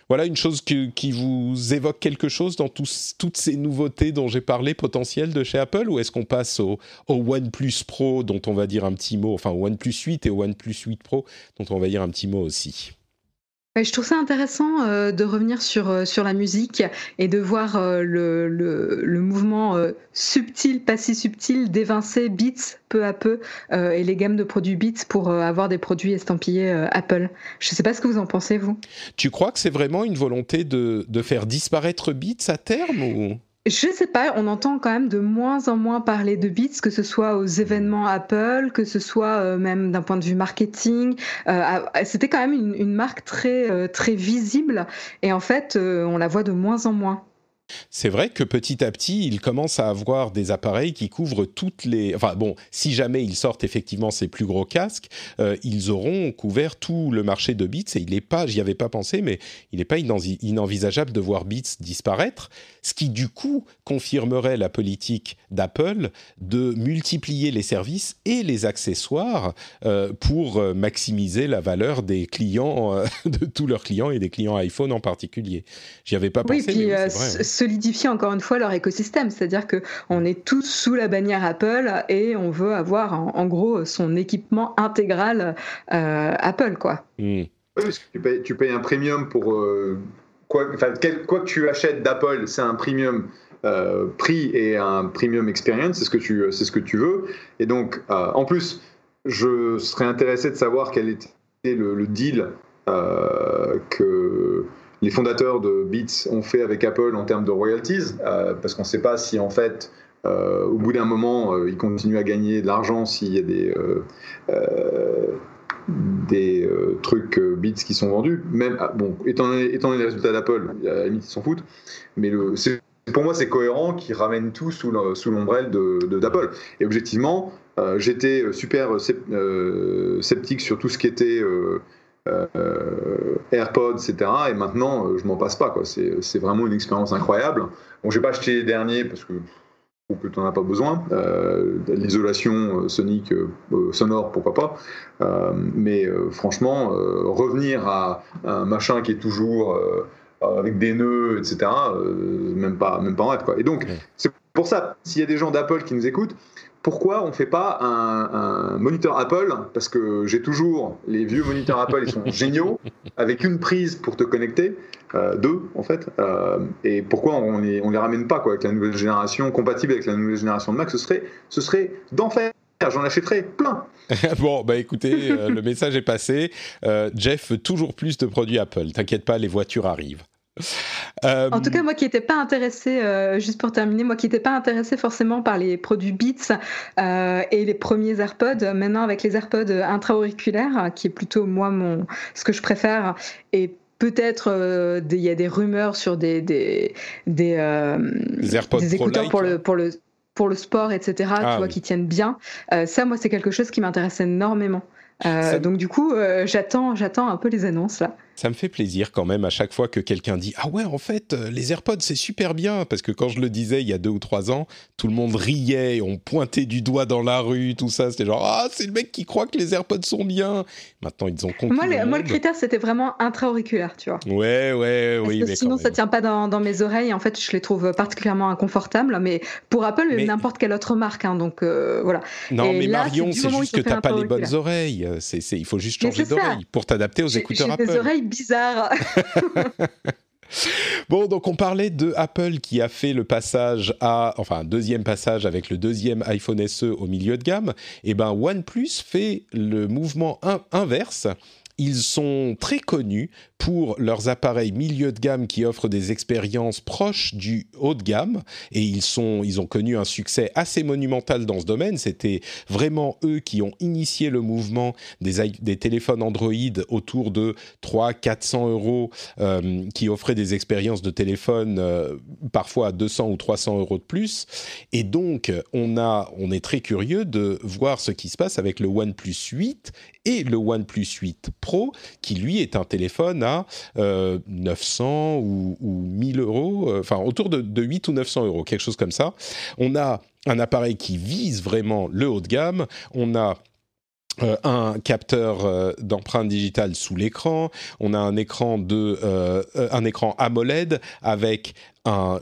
Speaker 1: Voilà une chose qui vous évoque quelque chose dans toutes ces nouveautés dont j'ai parlé potentielles de chez Apple ou est-ce qu'on passe au, OnePlus Pro dont on va dire un petit mot, enfin au OnePlus 8 et au OnePlus 8 Pro dont on va dire un petit mot aussi?
Speaker 2: Je trouve ça intéressant euh, de revenir sur, euh, sur la musique et de voir euh, le, le, mouvement subtil, pas si subtil, d'évincer Beats peu à peu et les gammes de produits Beats pour avoir des produits estampillés Apple. Je ne sais pas ce que vous en pensez, vous.
Speaker 1: Tu crois que c'est vraiment une volonté de, de faire disparaître Beats à terme ou?
Speaker 2: Je sais pas, on entend quand même de moins en moins parler de Beats, que ce soit aux événements Apple, que ce soit euh, même d'un point de vue marketing. Euh, C'était quand même une, une marque très euh, très visible, et en fait, euh, on la voit de moins en moins.
Speaker 1: C'est vrai que petit à petit, ils commencent à avoir des appareils qui couvrent toutes les. Enfin bon, si jamais ils sortent effectivement ces plus gros casques, euh, ils auront couvert tout le marché de Beats et il n'est pas, j'y avais pas pensé, mais il n'est pas inenvisageable de voir Beats disparaître, ce qui du coup confirmerait la politique d'Apple de multiplier les services et les accessoires euh, pour euh, maximiser la valeur des clients, de tous leurs clients et des clients iPhone en particulier. J'y avais pas pensé.
Speaker 2: mais oui, solidifier encore une fois leur écosystème, c'est-à-dire que on est tous sous la bannière Apple et on veut avoir en, gros son équipement intégral euh, Apple, quoi.
Speaker 3: Hmm. Oui, parce que tu payes, un premium pour euh, quoi, quoi que tu achètes d'Apple, c'est un premium. Euh, prix et un premium experience, c'est ce que tu, c'est ce que tu veux. Et donc, en plus, je serais intéressé de savoir quel était le, le deal que les fondateurs de Beats ont fait avec Apple en termes de royalties, euh, parce qu'on ne sait pas si en fait, euh, au bout d'un moment, euh, ils continuent à gagner de l'argent s'il y a des, des trucs Beats qui sont vendus. Même, ah, bon, étant donné, les résultats d'Apple, à la ils s'en foutent. Mais le, pour moi, c'est cohérent qu'ils ramènent tout sous l'ombrelle d'Apple. Et objectivement, j'étais super sceptique sur tout ce qui était euh, AirPods, etc. Et maintenant, euh, je m'en passe pas. C'est vraiment une expérience incroyable. Bon, j'ai pas acheté les derniers parce que que tu n'en as pas besoin. Euh, L'isolation sonique, sonore, pourquoi pas. mais franchement, revenir à un machin qui est toujours avec des nœuds, etc., même pas, même pas en Quoi. Et donc, c'est pour ça, s'il y a des gens d'Apple qui nous écoutent, pourquoi on ne fait pas un, moniteur Apple? Parce que j'ai toujours les vieux moniteurs Apple, ils sont géniaux, avec une prise pour te connecter, euh, deux en fait. Euh, et pourquoi on ne les, on les ramène pas quoi, avec la nouvelle génération, compatible avec la nouvelle génération de Mac Ce serait, ce serait d'enfer. J'en achèterais plein.
Speaker 1: bon, bah écoutez, euh, le message est passé. Jeff veut toujours plus de produits Apple. T'inquiète pas, les voitures arrivent.
Speaker 2: En tout cas, moi qui n'étais pas intéressé, euh, juste pour terminer, moi qui n'étais pas intéressé forcément par les produits Beats euh, et les premiers AirPods, maintenant avec les AirPods intra-auriculaires, qui est plutôt moi mon ce que je préfère, et peut-être euh, il y a des rumeurs sur des des des,
Speaker 1: des
Speaker 2: écouteurs pour le pour le pour le sport, etc. tu ah vois, qui tiennent bien. ça, moi, c'est quelque chose qui m'intéresse énormément. Donc du coup, j'attends, j'attends un peu les annonces là.
Speaker 1: Ça me fait plaisir quand même à chaque fois que quelqu'un dit Ah ouais, en fait, euh, les AirPods, c'est super bien. Parce que quand je le disais il y a deux ou trois ans, tout le monde riait, on pointait du doigt dans la rue, tout ça. C'était genre Ah, c'est le mec qui croit que les AirPods sont bien. Maintenant, ils ont compris.
Speaker 2: Moi, le, moi, le critère, c'était vraiment intra-auriculaire, tu vois.
Speaker 1: Ouais, ouais, oui.
Speaker 2: Que mais sinon, ça tient pas dans, dans, mes oreilles. En fait, je les trouve particulièrement inconfortables. Mais pour Apple, n'importe quelle autre marque. Hein, donc euh, voilà.
Speaker 1: Non, mais Marion, c'est juste que tu n'as pas les bonnes oreilles. C'est, il faut juste changer d'oreille pour t'adapter aux écouteurs Apple.
Speaker 2: Des oreilles bizarre.
Speaker 1: Bon, donc on parlait de Apple qui a fait le passage à, enfin, un deuxième passage avec le deuxième iPhone SE au milieu de gamme. Et eh ben, OnePlus fait le mouvement inverse. Ils sont très connus pour leurs appareils milieu de gamme qui offrent des expériences proches du haut de gamme. Et ils ont connu un succès assez monumental dans ce domaine. C'était vraiment eux qui ont initié le mouvement des, téléphones Android autour de 3 400 euros euh, qui offraient des expériences de téléphone euh, parfois à 200 ou 300 euros de plus. Et donc on on est très curieux de voir ce qui se passe avec le OnePlus 8 et le OnePlus 8 Pro qui lui est un téléphone à 900 euh, ou, 1000 euros, euh, enfin autour de, 8 ou 900 euros, quelque chose comme ça. On a un appareil qui vise vraiment le haut de gamme. On a euh, un capteur d'empreinte digitale sous l'écran, on a un de un écran AMOLED avec un,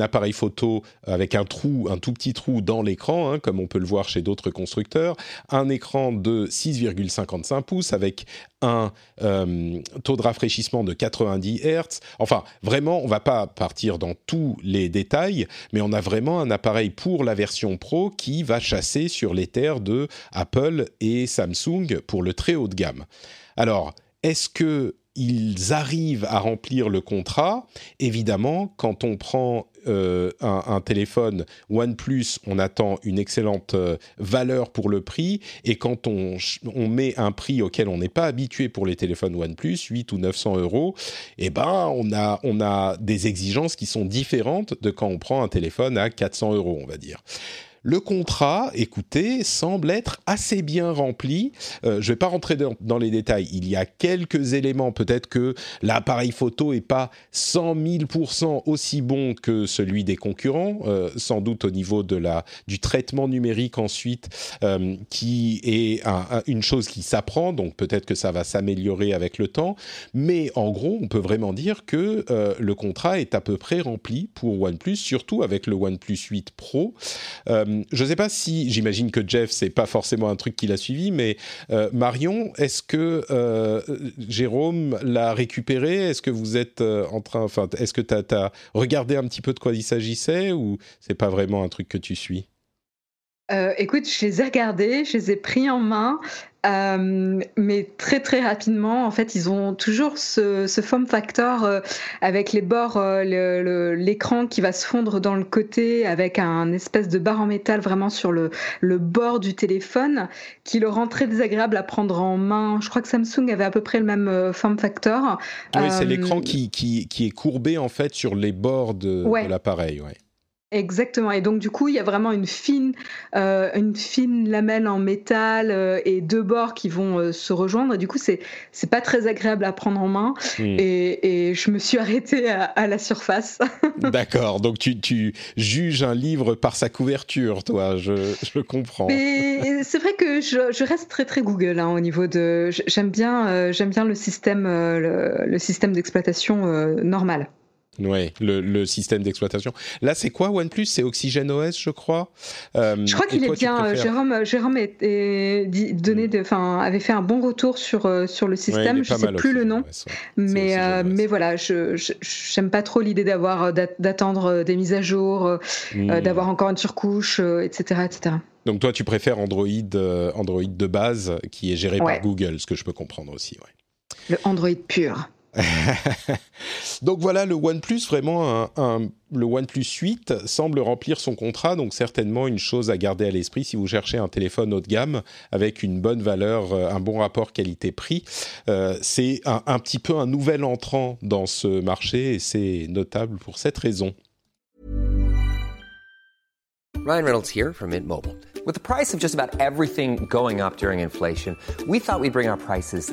Speaker 1: appareil photo avec un trou, un tout petit trou dans l'écran, hein, comme on peut le voir chez d'autres constructeurs, un écran de 6,55 pouces avec un euh, taux de rafraîchissement de 90 Hz. Enfin, vraiment, on va pas partir dans tous les détails, mais on a vraiment un appareil pour la version Pro qui va chasser sur les terres de Apple et Samsung pour le très haut de gamme. Alors, est-ce que ils arrivent à remplir le contrat. Évidemment, quand on prend euh, un, téléphone OnePlus, on attend une excellente euh, valeur pour le prix. Et quand on, met un prix auquel on n'est pas habitué pour les téléphones OnePlus, 8 ou 900 euros, eh ben, on a, on a des exigences qui sont différentes de quand on prend un téléphone à 400 euros, on va dire. Le contrat, écoutez, semble être assez bien rempli. Euh, je ne vais pas rentrer dans, les détails. Il y a quelques éléments. Peut-être que l'appareil photo est pas 100 000% aussi bon que celui des concurrents, euh, sans doute au niveau de la du traitement numérique ensuite, euh, qui est une chose qui s'apprend. Donc peut-être que ça va s'améliorer avec le temps. Mais en gros, on peut vraiment dire que le contrat est à peu près rempli pour OnePlus, surtout avec le OnePlus 8 Pro. Je ne sais pas si, j'imagine que Jeff, c'est pas forcément un truc qu'il a suivi, mais euh, Marion, est-ce que euh, Jérôme l'a récupéré? Est-ce que vous êtes en train, enfin, est-ce que tu as, regardé un petit peu de quoi il s'agissait ou c'est pas vraiment un truc que tu suis?
Speaker 2: Écoute, je les ai regardés, je les ai pris en main. Euh, mais très très rapidement, en fait, ils ont toujours ce, ce form factor euh, avec les bords, euh, l'écran qui va se fondre dans le côté avec un espèce de barre en métal vraiment sur le, le bord du téléphone qui le rend très désagréable à prendre en main. Je crois que Samsung avait à peu près le même form factor.
Speaker 1: Oui, c'est l'écran qui, qui, qui, est courbé en fait sur les bords de, de l'appareil. Ouais.
Speaker 2: Exactement. Et donc, du coup, il y a vraiment une fine, euh, une fine lamelle en métal euh, et deux bords qui vont euh, se rejoindre. Et du coup, c'est, c'est pas très agréable à prendre en main. Hmm. Et, et, je me suis arrêtée à, la surface.
Speaker 1: D'accord. Donc, tu, tu, juges un livre par sa couverture, toi. Je, je comprends.
Speaker 2: C'est vrai que je, je, reste très, très Google hein, au niveau de. J'aime bien, j'aime bien le système, le, le système d'exploitation normal.
Speaker 1: Oui, le, système d'exploitation. Là, c'est quoi OnePlus? C'est Oxygen OS, je crois?
Speaker 2: Euh, je crois qu'il est bien. Euh, Jérôme, Jérôme donné de, avait fait un bon retour sur, euh, sur le système. je ne sais plus le nom. Mais, mais voilà, je n'aime pas trop l'idée d'avoir d'attendre des mises à jour, hmm. d'avoir encore une surcouche, etc., etc.
Speaker 1: Donc toi, tu préfères Android, Android de base qui est géré par Google, ce que je peux comprendre aussi.
Speaker 2: Le Android pur.
Speaker 1: donc voilà, le OnePlus, vraiment, un, le OnePlus 8 semble remplir son contrat, donc certainement une chose à garder à l'esprit si vous cherchez un téléphone haut de gamme avec une bonne valeur, euh, un bon rapport qualité-prix. Euh, c'est un, un petit peu un nouvel entrant dans ce marché et c'est notable pour cette raison.
Speaker 4: Ryan Reynolds here from Mint Mobile. With the price of just about everything going up during inflation, we thought we'd bring our prices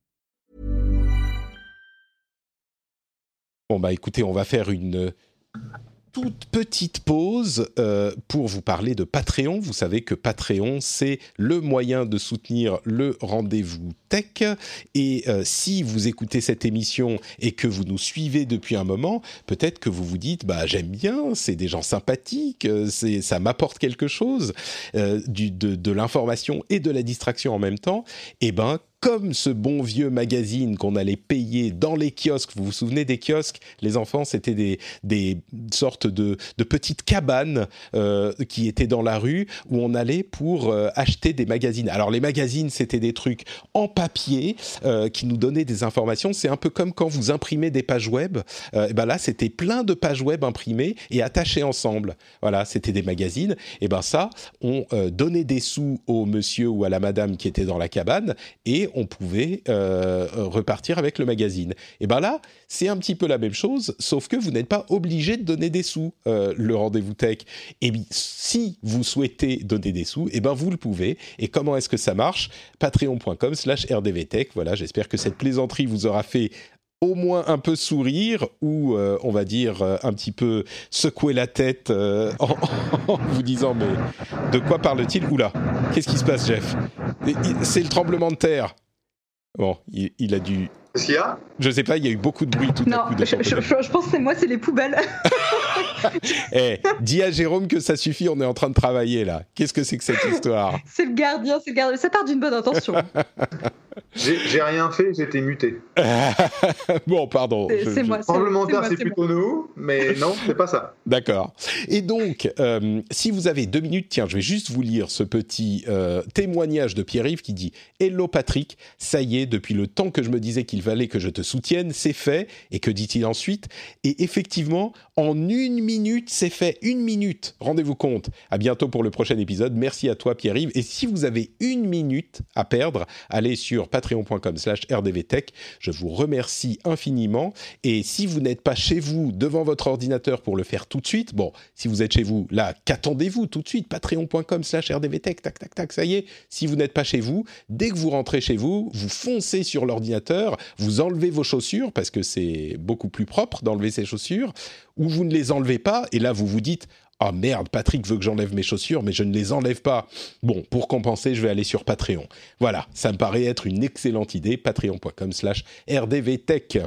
Speaker 1: Bon, bah écoutez, on va faire une toute petite pause euh, pour vous parler de Patreon. Vous savez que Patreon, c'est le moyen de soutenir le rendez-vous tech. Et euh, si vous écoutez cette émission et que vous nous suivez depuis un moment, peut-être que vous vous dites, bah j'aime bien, c'est des gens sympathiques, euh, c'est ça m'apporte quelque chose, de, de l'information et de la distraction en même temps. Eh ben comme ce bon vieux magazine qu'on allait payer dans les kiosques. Vous vous souvenez des kiosques? Les enfants, c'était des, sortes de, petites cabanes euh, qui étaient dans la rue où on allait pour euh, acheter des magazines. Alors les magazines, c'était des trucs en papier euh, qui nous donnaient des informations. C'est un peu comme quand vous imprimez des pages web. ben là, c'était plein de pages web imprimées et attachées ensemble. Voilà, c'était des magazines. Et ben ça, on donnait des sous au monsieur ou à la madame qui était dans la cabane et on pouvait euh, repartir avec le magazine. Et ben là, c'est un petit peu la même chose, sauf que vous n'êtes pas obligé de donner des sous, euh, le rendez-vous tech. Et si vous souhaitez donner des sous, et ben vous le pouvez. Et comment est-ce que ça marche? Patreon.com slash rdvtech. Voilà, j'espère que cette plaisanterie vous aura fait au moins un peu sourire ou euh, on va dire euh, un petit peu secouer la tête euh, en, vous disant mais de quoi parle-t-il? Oula, qu'est-ce qui se passe Jeff? C'est le tremblement de terre. Bon, il a dû
Speaker 3: Qu'est-ce qu'il y a?
Speaker 1: Je sais pas, il y a eu beaucoup de bruit tout
Speaker 2: non,
Speaker 1: à coup. De
Speaker 2: je, je, je, pense que c'est moi, c'est les poubelles.
Speaker 1: eh, dis à Jérôme que ça suffit, on est en train de travailler là. Qu'est-ce que c'est que cette histoire?
Speaker 2: C'est le gardien, c'est le gardien. Ça part d'une bonne intention.
Speaker 3: J'ai rien fait, été muté.
Speaker 1: bon, pardon.
Speaker 2: C'est moi.
Speaker 3: Parlementaire, c'est plutôt moi. nous, mais non, c'est pas ça.
Speaker 1: D'accord. Et donc, euh, si vous avez deux minutes, tiens, je vais juste vous lire ce petit euh, témoignage de Pierre-Yves qui dit Hello Patrick, ça y est, depuis le temps que je me disais qu'il fallait que je te soutienne, c'est fait. Et que dit-il ensuite? Et effectivement, en une minute, c'est fait. Une minute. Rendez-vous compte. À bientôt pour le prochain épisode. Merci à toi, Pierre-Yves. Et si vous avez une minute à perdre, allez sur patreon.com slash rdvtech. Je vous remercie infiniment. Et si vous n'êtes pas chez vous, devant votre ordinateur pour le faire tout de suite, bon, si vous êtes chez vous, là, qu'attendez-vous tout de suite? Patreon.com slash rdvtech, tac, tac, tac, ça y est. Si vous n'êtes pas chez vous, dès que vous rentrez chez vous, vous foncez sur l'ordinateur, vous enlevez vos chaussures, parce que c'est beaucoup plus propre d'enlever ses chaussures, ou vous ne les enlevez pas, et là vous vous dites ah oh merde, Patrick veut que j'enlève mes chaussures, mais je ne les enlève pas. Bon, pour compenser, je vais aller sur Patreon. Voilà, ça me paraît être une excellente idée, patreon.com slash rdvtech.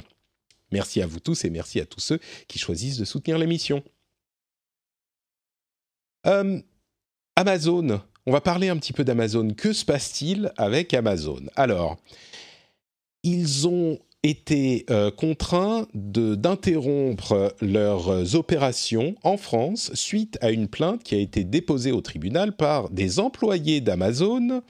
Speaker 1: Merci à vous tous et merci à tous ceux qui choisissent de soutenir l'émission. Euh, Amazon, on va parler un petit peu d'Amazon. Que se passe-t-il avec Amazon? Alors, ils ont été euh, contraints d'interrompre leurs opérations en France suite à une plainte qui a été déposée au tribunal par des employés d'Amazon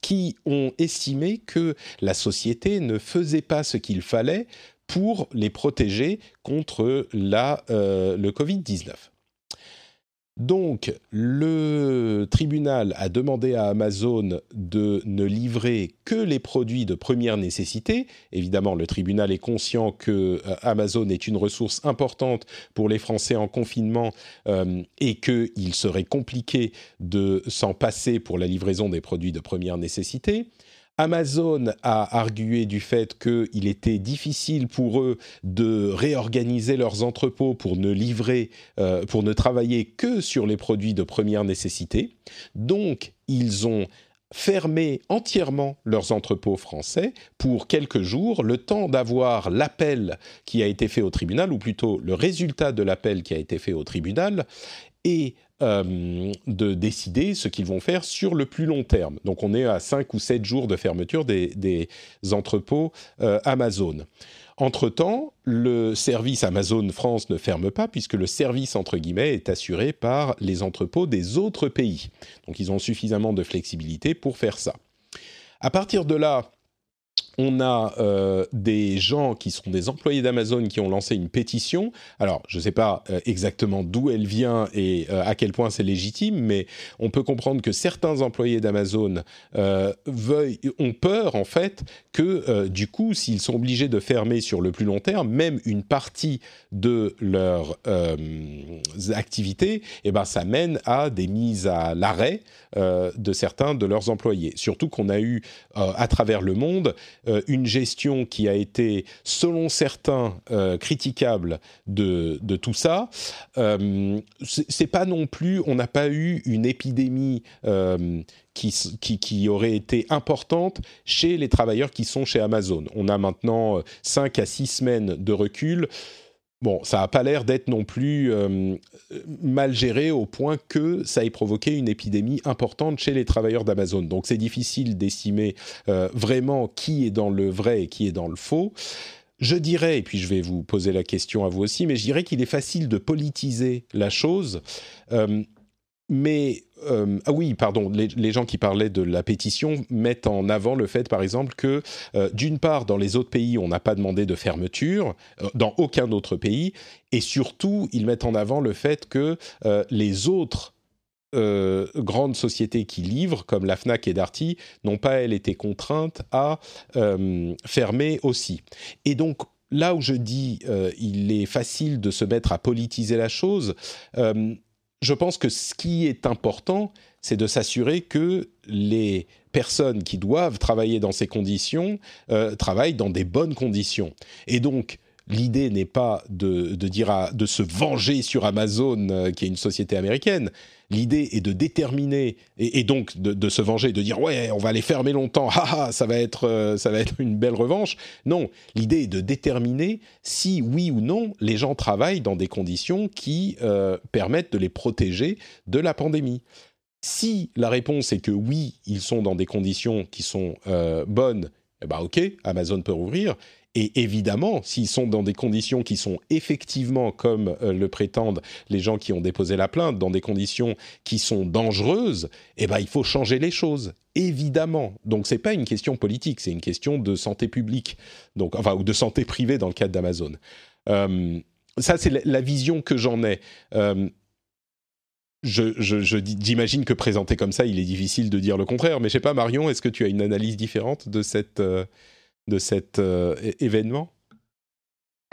Speaker 1: qui ont estimé que la société ne faisait pas ce qu'il fallait pour les protéger contre la, euh, le Covid-19. Donc, le tribunal a demandé à Amazon de ne livrer que les produits de première nécessité. Évidemment, le tribunal est conscient que euh, Amazon est une ressource importante pour les Français en confinement euh, et qu'il serait compliqué de s'en passer pour la livraison des produits de première nécessité. Amazon a argué du fait qu'il était difficile pour eux de réorganiser leurs entrepôts pour ne livrer, euh, pour ne travailler que sur les produits de première nécessité. Donc, ils ont fermé entièrement leurs entrepôts français pour quelques jours, le temps d'avoir l'appel qui a été fait au tribunal, ou plutôt le résultat de l'appel qui a été fait au tribunal, et euh, de décider ce qu'ils vont faire sur le plus long terme. Donc on est à 5 ou 7 jours de fermeture des, entrepôts euh, Amazon. Entre-temps, le service Amazon France ne ferme pas puisque le service, entre guillemets, est assuré par les entrepôts des autres pays. Donc ils ont suffisamment de flexibilité pour faire ça. À partir de là, on a euh, des gens qui sont des employés d'Amazon qui ont lancé une pétition. Alors, je ne sais pas euh, exactement d'où elle vient et euh, à quel point c'est légitime, mais on peut comprendre que certains employés d'Amazon ont peur, en fait, que du coup, s'ils sont obligés de fermer sur le plus long terme, même une partie de leur euh, activité, eh ben, ça mène à des mises à l'arrêt de certains de leurs employés. Surtout qu'on a eu, à travers le monde, une gestion qui a été, selon certains, euh, critiquable de, tout ça. Euh, c'est pas non plus, on n'a pas eu une épidémie euh, qui, qui, qui, aurait été importante chez les travailleurs qui sont chez Amazon. On a maintenant 5 à 6 semaines de recul. Bon, ça n'a pas l'air d'être non plus euh, mal géré au point que ça ait provoqué une épidémie importante chez les travailleurs d'Amazon. Donc c'est difficile d'estimer euh, vraiment qui est dans le vrai et qui est dans le faux. Je dirais, et puis je vais vous poser la question à vous aussi, mais je dirais qu'il est facile de politiser la chose. Euh, mais euh, ah oui, pardon, les, gens qui parlaient de la pétition mettent en avant le fait, par exemple, que euh, d'une part, dans les autres pays, on n'a pas demandé de fermeture, euh, dans aucun autre pays, et surtout, ils mettent en avant le fait que les autres grandes sociétés qui livrent, comme la FNAC et Darty, n'ont pas, elles, été contraintes à fermer aussi. Et donc, là où je dis il est facile de se mettre à politiser la chose, je pense que ce qui est important, c'est de s'assurer que les personnes qui doivent travailler dans ces conditions euh, travaillent dans des bonnes conditions. Et donc, l'idée n'est pas de, dire de se venger sur Amazon, euh, qui est une société américaine. L'idée est de déterminer et, donc de, se venger, de dire ouais, on va les fermer longtemps, ça va être euh, ça va être une belle revanche. Non, l'idée est de déterminer si oui ou non les gens travaillent dans des conditions qui permettent de les protéger de la pandémie. Si la réponse est que oui, ils sont dans des conditions qui sont euh, bonnes, eh ben ok, Amazon peut rouvrir. Et évidemment, s'ils sont dans des conditions qui sont effectivement, comme euh, le prétendent les gens qui ont déposé la plainte, dans des conditions qui sont dangereuses, eh ben il faut changer les choses. Évidemment. Donc c'est pas une question politique, c'est une question de santé publique, donc enfin ou de santé privée dans le cadre d'Amazon. Euh, ça c'est la, vision que j'en ai j'imagine que présenté comme ça, il est difficile de dire le contraire. Mais je sais pas, Marion, est-ce que tu as une analyse différente de, cette, euh, de cet euh, événement?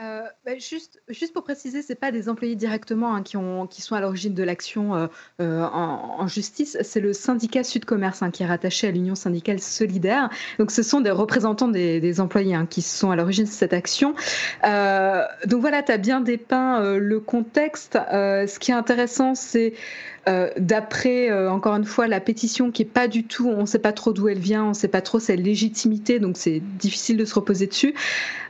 Speaker 2: Euh, bah, juste, juste pour préciser, ce pas des employés directement hein, qui, ont, qui sont à l'origine de l'action euh, en, justice, c'est le syndicat Sud Commerce hein, qui est rattaché à l'Union syndicale solidaire. Donc ce sont des représentants des, employés hein, qui sont à l'origine de cette action. donc voilà, tu as bien dépeint le contexte. ce qui est intéressant, c'est d'après, encore une fois, la pétition qui est pas du tout, on ne sait pas trop d'où elle vient, on ne sait pas trop sa légitimité, donc c'est difficile de se reposer dessus.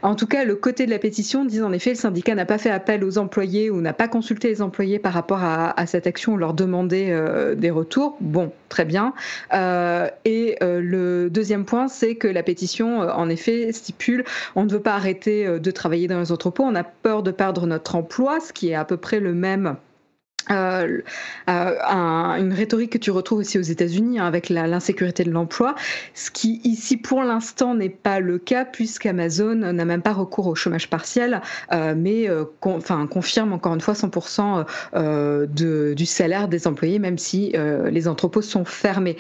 Speaker 2: En tout cas, le côté de la pétition dit en effet le syndicat n'a pas fait appel aux employés ou n'a pas consulté les employés par rapport à, cette action, leur demander euh, des retours. Bon, très bien. Euh, et euh, le deuxième point, c'est que la pétition, en effet, stipule on ne veut pas arrêter de travailler dans les entrepôts, on a peur de perdre notre emploi, ce qui est à peu près le même euh, euh, une rhétorique que tu retrouves aussi aux États-Unis hein, avec l'insécurité de l'emploi, ce qui ici pour l'instant n'est pas le cas puisqu'Amazon n'a même pas recours au chômage partiel, euh, mais confirme encore une fois 100% de, du salaire des employés, même si les entrepôts sont fermés.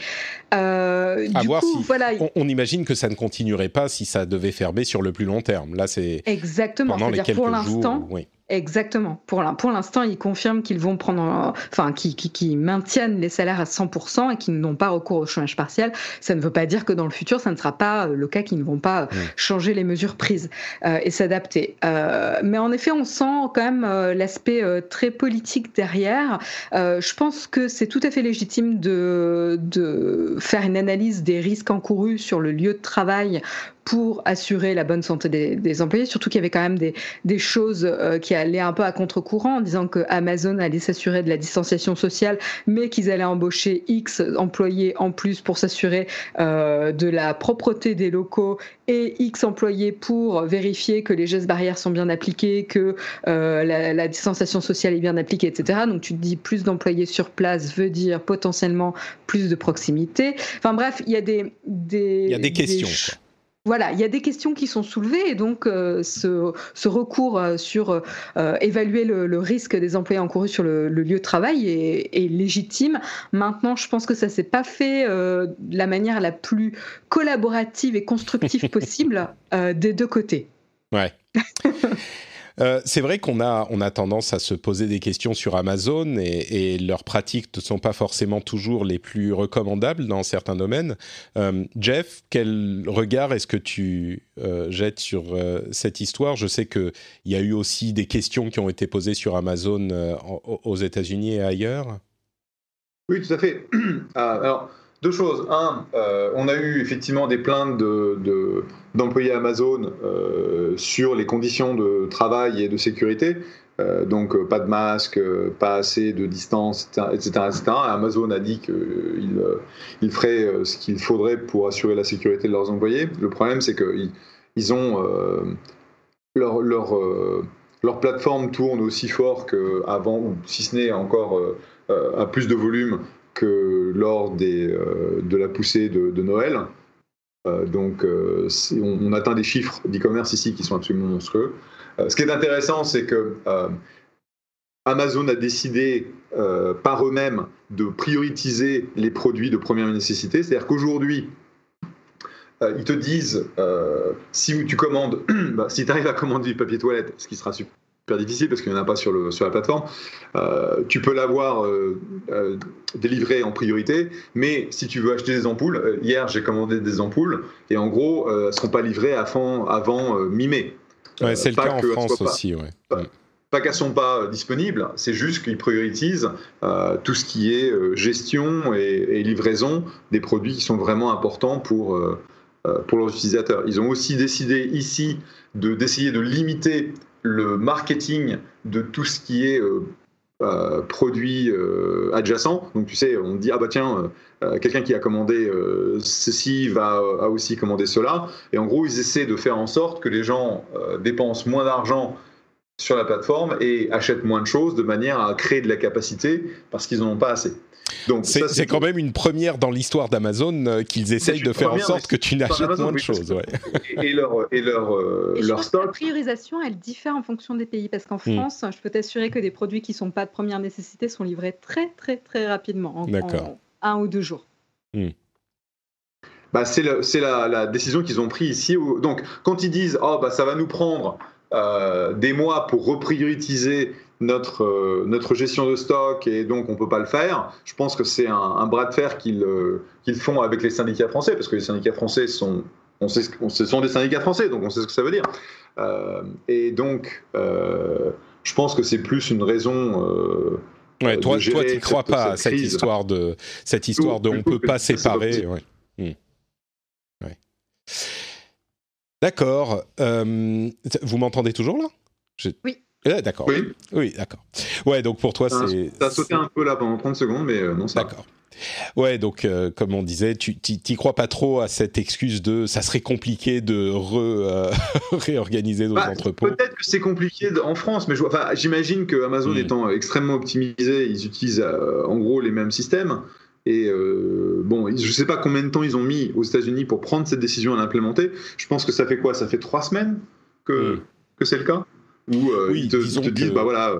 Speaker 1: du coup, voilà. on, imagine que ça ne continuerait pas si ça devait fermer sur le plus long terme. Là, c'est
Speaker 2: exactement. Pendant les quelques pour l'instant. Oui Exactement. Pour l'instant, ils confirment qu'ils vont prendre, enfin, qui, maintiennent les salaires à 100% et qu'ils n'ont pas recours au chômage partiel. Ça ne veut pas dire que dans le futur, ça ne sera pas le cas, qu'ils ne vont pas changer les mesures prises euh, et s'adapter. Euh, mais en effet, on sent quand même euh, l'aspect très politique derrière. je pense que c'est tout à fait légitime de, de faire une analyse des risques encourus sur le lieu de travail pour assurer la bonne santé des, employés, surtout qu'il y avait quand même des, des choses euh, qui allaient un peu à contre-courant en disant que Amazon allait s'assurer de la distanciation sociale, mais qu'ils allaient embaucher X employés en plus pour s'assurer euh, de la propreté des locaux et X employés pour vérifier que les gestes barrières sont bien appliqués, que euh, la, la, distanciation sociale est bien appliquée, etc. Donc tu te dis plus d'employés sur place veut dire potentiellement plus de proximité. Enfin bref, il y a des, des,
Speaker 1: il y a des questions
Speaker 2: voilà, il y a des questions qui sont soulevées et donc euh, ce, recours euh, sur euh, évaluer le, risque des employés encourus sur le, lieu de travail est, légitime. Maintenant, je pense que ça s'est pas fait de la manière la plus collaborative et constructive possible des deux côtés.
Speaker 1: Ouais. Euh, c'est vrai qu'on a, on a tendance à se poser des questions sur Amazon et, leurs pratiques ne sont pas forcément toujours les plus recommandables dans certains domaines. Euh, Jeff, quel regard est-ce que tu euh, jettes sur cette histoire? Je sais qu'il y a eu aussi des questions qui ont été posées sur Amazon aux États-Unis et ailleurs.
Speaker 3: Oui, tout à fait. Ah, alors, deux choses. Un, euh, on a eu effectivement des plaintes d'employés de, Amazon euh, sur les conditions de travail et de sécurité. Euh, donc pas de masque, pas assez de distance, etc. Amazon a dit qu'il il ferait ce qu'il faudrait pour assurer la sécurité de leurs employés. Le problème, c'est qu'ils ils ont leur, plateforme tourne aussi fort qu'avant, ou si ce n'est encore à plus de volume lors euh, de la poussée de, Noël. Euh, donc, euh, on, atteint des chiffres d'e-commerce ici qui sont absolument monstrueux. ce qui est intéressant, c'est que Amazon a décidé par eux-mêmes de prioriser les produits de première nécessité. C'est-à-dire qu'aujourd'hui, ils te disent si tu commandes, bah, si tu arrives à commander du papier toilette, ce qui sera super difficile parce qu'il n'y en a pas sur, le, sur la plateforme. Euh, tu peux l'avoir euh, euh, délivré en priorité, mais si tu veux acheter des ampoules, hier j'ai commandé des ampoules et en gros, elles ne seront pas livrées avant, avant mi-mai.
Speaker 1: c'est le cas en France aussi. Ouais.
Speaker 3: Pas, pas qu'elles ne sont pas disponibles, c'est juste qu'ils prioritisent tout ce qui est gestion et, livraison des produits qui sont vraiment importants pour, pour leurs utilisateurs. Ils ont aussi décidé ici d'essayer de limiter le marketing de tout ce qui est euh, euh, produit euh, adjacent. Donc tu sais, on dit ah bah tiens, quelqu'un qui a commandé ceci va aussi commander cela. Et en gros, ils essaient de faire en sorte que les gens dépensent moins d'argent sur la plateforme et achètent moins de choses de manière à créer de la capacité parce qu'ils n'en ont pas assez.
Speaker 1: C'est quand même une première dans l'histoire d'Amazon euh, qu'ils essayent de faire en sorte que tu n'achètes moins de choses.
Speaker 3: Et leur, et leur, euh, leur stock.
Speaker 2: La priorisation, elle diffère en fonction des pays. Parce qu'en hmm. France, je peux t'assurer que des produits qui ne sont pas de première nécessité sont livrés très, très, très rapidement. En, en un ou deux jours. Hmm.
Speaker 3: Bah, c'est la, la, décision qu'ils ont prise ici. Donc, quand ils disent oh, bah, ça va nous prendre euh, des mois pour reprioriser notre, euh, notre gestion de stock et donc on ne peut pas le faire. Je pense que c'est un, bras de fer qu'ils euh, font avec les syndicats français, parce que les syndicats français sont, on sait, ce sont des syndicats français, donc on sait ce que ça veut dire. Euh, et donc, je pense que c'est plus une raison.
Speaker 1: Ouais, toi, tu n'y crois pas à cette histoire de cette histoire de on peut pas séparer. Ouais. Ouais. D'accord. vous m'entendez toujours là?
Speaker 2: Oui.
Speaker 1: Eh, d'accord. Oui, oui d'accord. Ouais, donc pour toi, c'est.
Speaker 3: Ça a sauté un peu là pendant 30 secondes, mais euh, non, ça.
Speaker 1: D'accord. Ouais, donc euh, comme on disait, tu t'y crois pas trop à cette excuse de ça serait compliqué de euh, réorganiser nos bah, entrepôts.
Speaker 3: Peut-être que c'est compliqué en France, mais j'imagine que Amazon hmm. étant extrêmement optimisé, ils utilisent en gros les mêmes systèmes. Et bon, je sais pas combien de temps ils ont mis aux États-Unis pour prendre cette décision à l'implémenter. Je pense que ça fait quoi? Ça fait trois semaines que, hmm. que c'est le cas? Où euh, ils te, disent, bah voilà,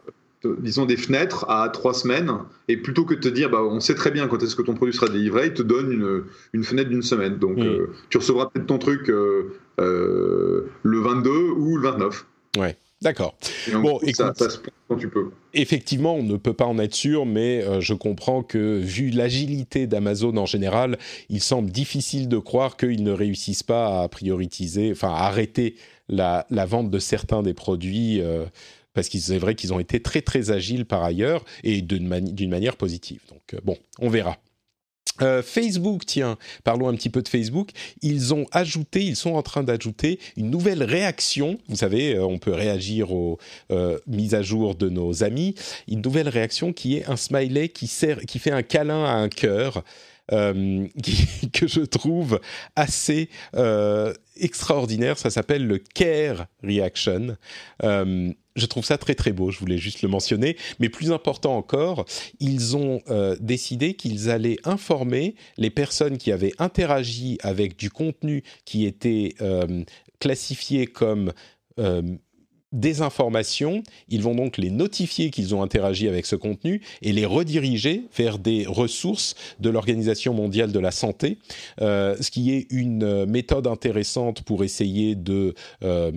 Speaker 3: disons des fenêtres à trois semaines, et plutôt que de te dire, bah, on sait très bien quand est-ce que ton produit sera délivré, ils te donnent une, une fenêtre d'une semaine. Donc, mm. euh, tu recevras peut-être ton truc euh, le 22 ou le 29.
Speaker 1: Ouais. D'accord.
Speaker 3: Bon, écoute, quand tu peux.
Speaker 1: Effectivement, on ne peut pas en être sûr, mais je comprends que vu l'agilité d'Amazon en général, il semble difficile de croire qu'ils ne réussissent pas à prioriser, enfin à arrêter la, vente de certains des produits, euh, parce que c'est vrai qu'ils ont été très très agiles par ailleurs et d'une manière positive. Donc euh, bon, on verra. Euh, Facebook, tiens, parlons un petit peu de Facebook. Ils ont ajouté, ils sont en train d'ajouter une nouvelle réaction. Vous savez, on peut réagir aux mises à jour de nos amis. Une nouvelle réaction qui est un smiley qui sert, qui fait un câlin à un cœur. que je trouve assez extraordinaire. Ça s'appelle le Care Reaction. Euh, je trouve ça très très beau, je voulais juste le mentionner. Mais plus important encore, ils ont euh, décidé qu'ils allaient informer les personnes qui avaient interagi avec du contenu qui était euh, classifié comme des informations, ils vont donc les notifier qu'ils ont interagi avec ce contenu et les rediriger vers des ressources de l'Organisation mondiale de la santé, euh, ce qui est une euh, méthode intéressante pour essayer de... Euh,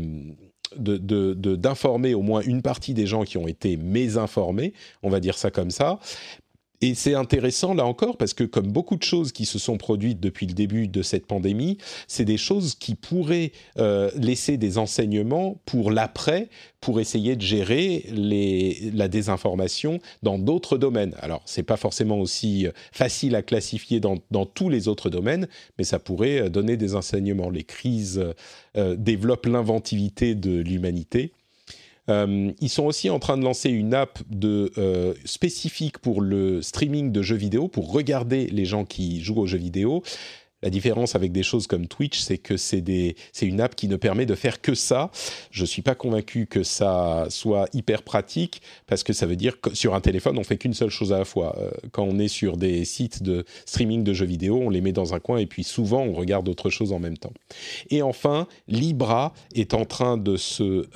Speaker 1: d'informer au moins une partie des gens qui ont été mésinformés, on va dire ça comme ça, et c'est intéressant là encore parce que comme beaucoup de choses qui se sont produites depuis le début de cette pandémie, c'est des choses qui pourraient euh, laisser des enseignements pour l'après, pour essayer de gérer les, la désinformation dans d'autres domaines. Alors c'est pas forcément aussi euh, facile à classifier dans, dans, tous les autres domaines, mais ça pourrait euh, donner des enseignements. Les crises développent l'inventivité de l'humanité euh, ils sont aussi en train de lancer une app euh, spécifique pour le streaming de jeux vidéo, pour regarder les gens qui jouent aux jeux vidéo. La différence avec des choses comme Twitch, c'est que c'est une app qui ne permet de faire que ça. Je ne suis pas convaincu que ça soit hyper pratique parce que ça veut dire que sur un téléphone, on fait qu'une seule chose à la fois. Euh, quand on est sur des sites de streaming de jeux vidéo, on les met dans un coin et puis souvent on regarde autre chose en même temps. Et enfin, Libra est en train de se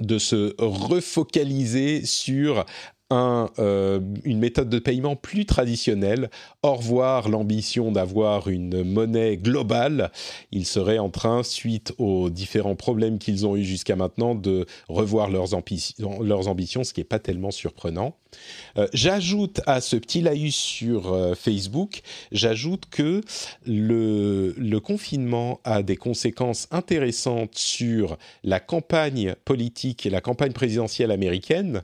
Speaker 1: de se refocaliser sur euh, une méthode de paiement plus traditionnelle. Au revoir l'ambition d'avoir une monnaie globale. Ils seraient en train, suite aux différents problèmes qu'ils ont eus jusqu'à maintenant, de revoir leurs, ambitions, ce qui n'est pas tellement surprenant. Euh, j'ajoute à ce petit laïus sur euh, Facebook, j'ajoute que le confinement a des conséquences intéressantes sur la campagne politique et la campagne présidentielle américaine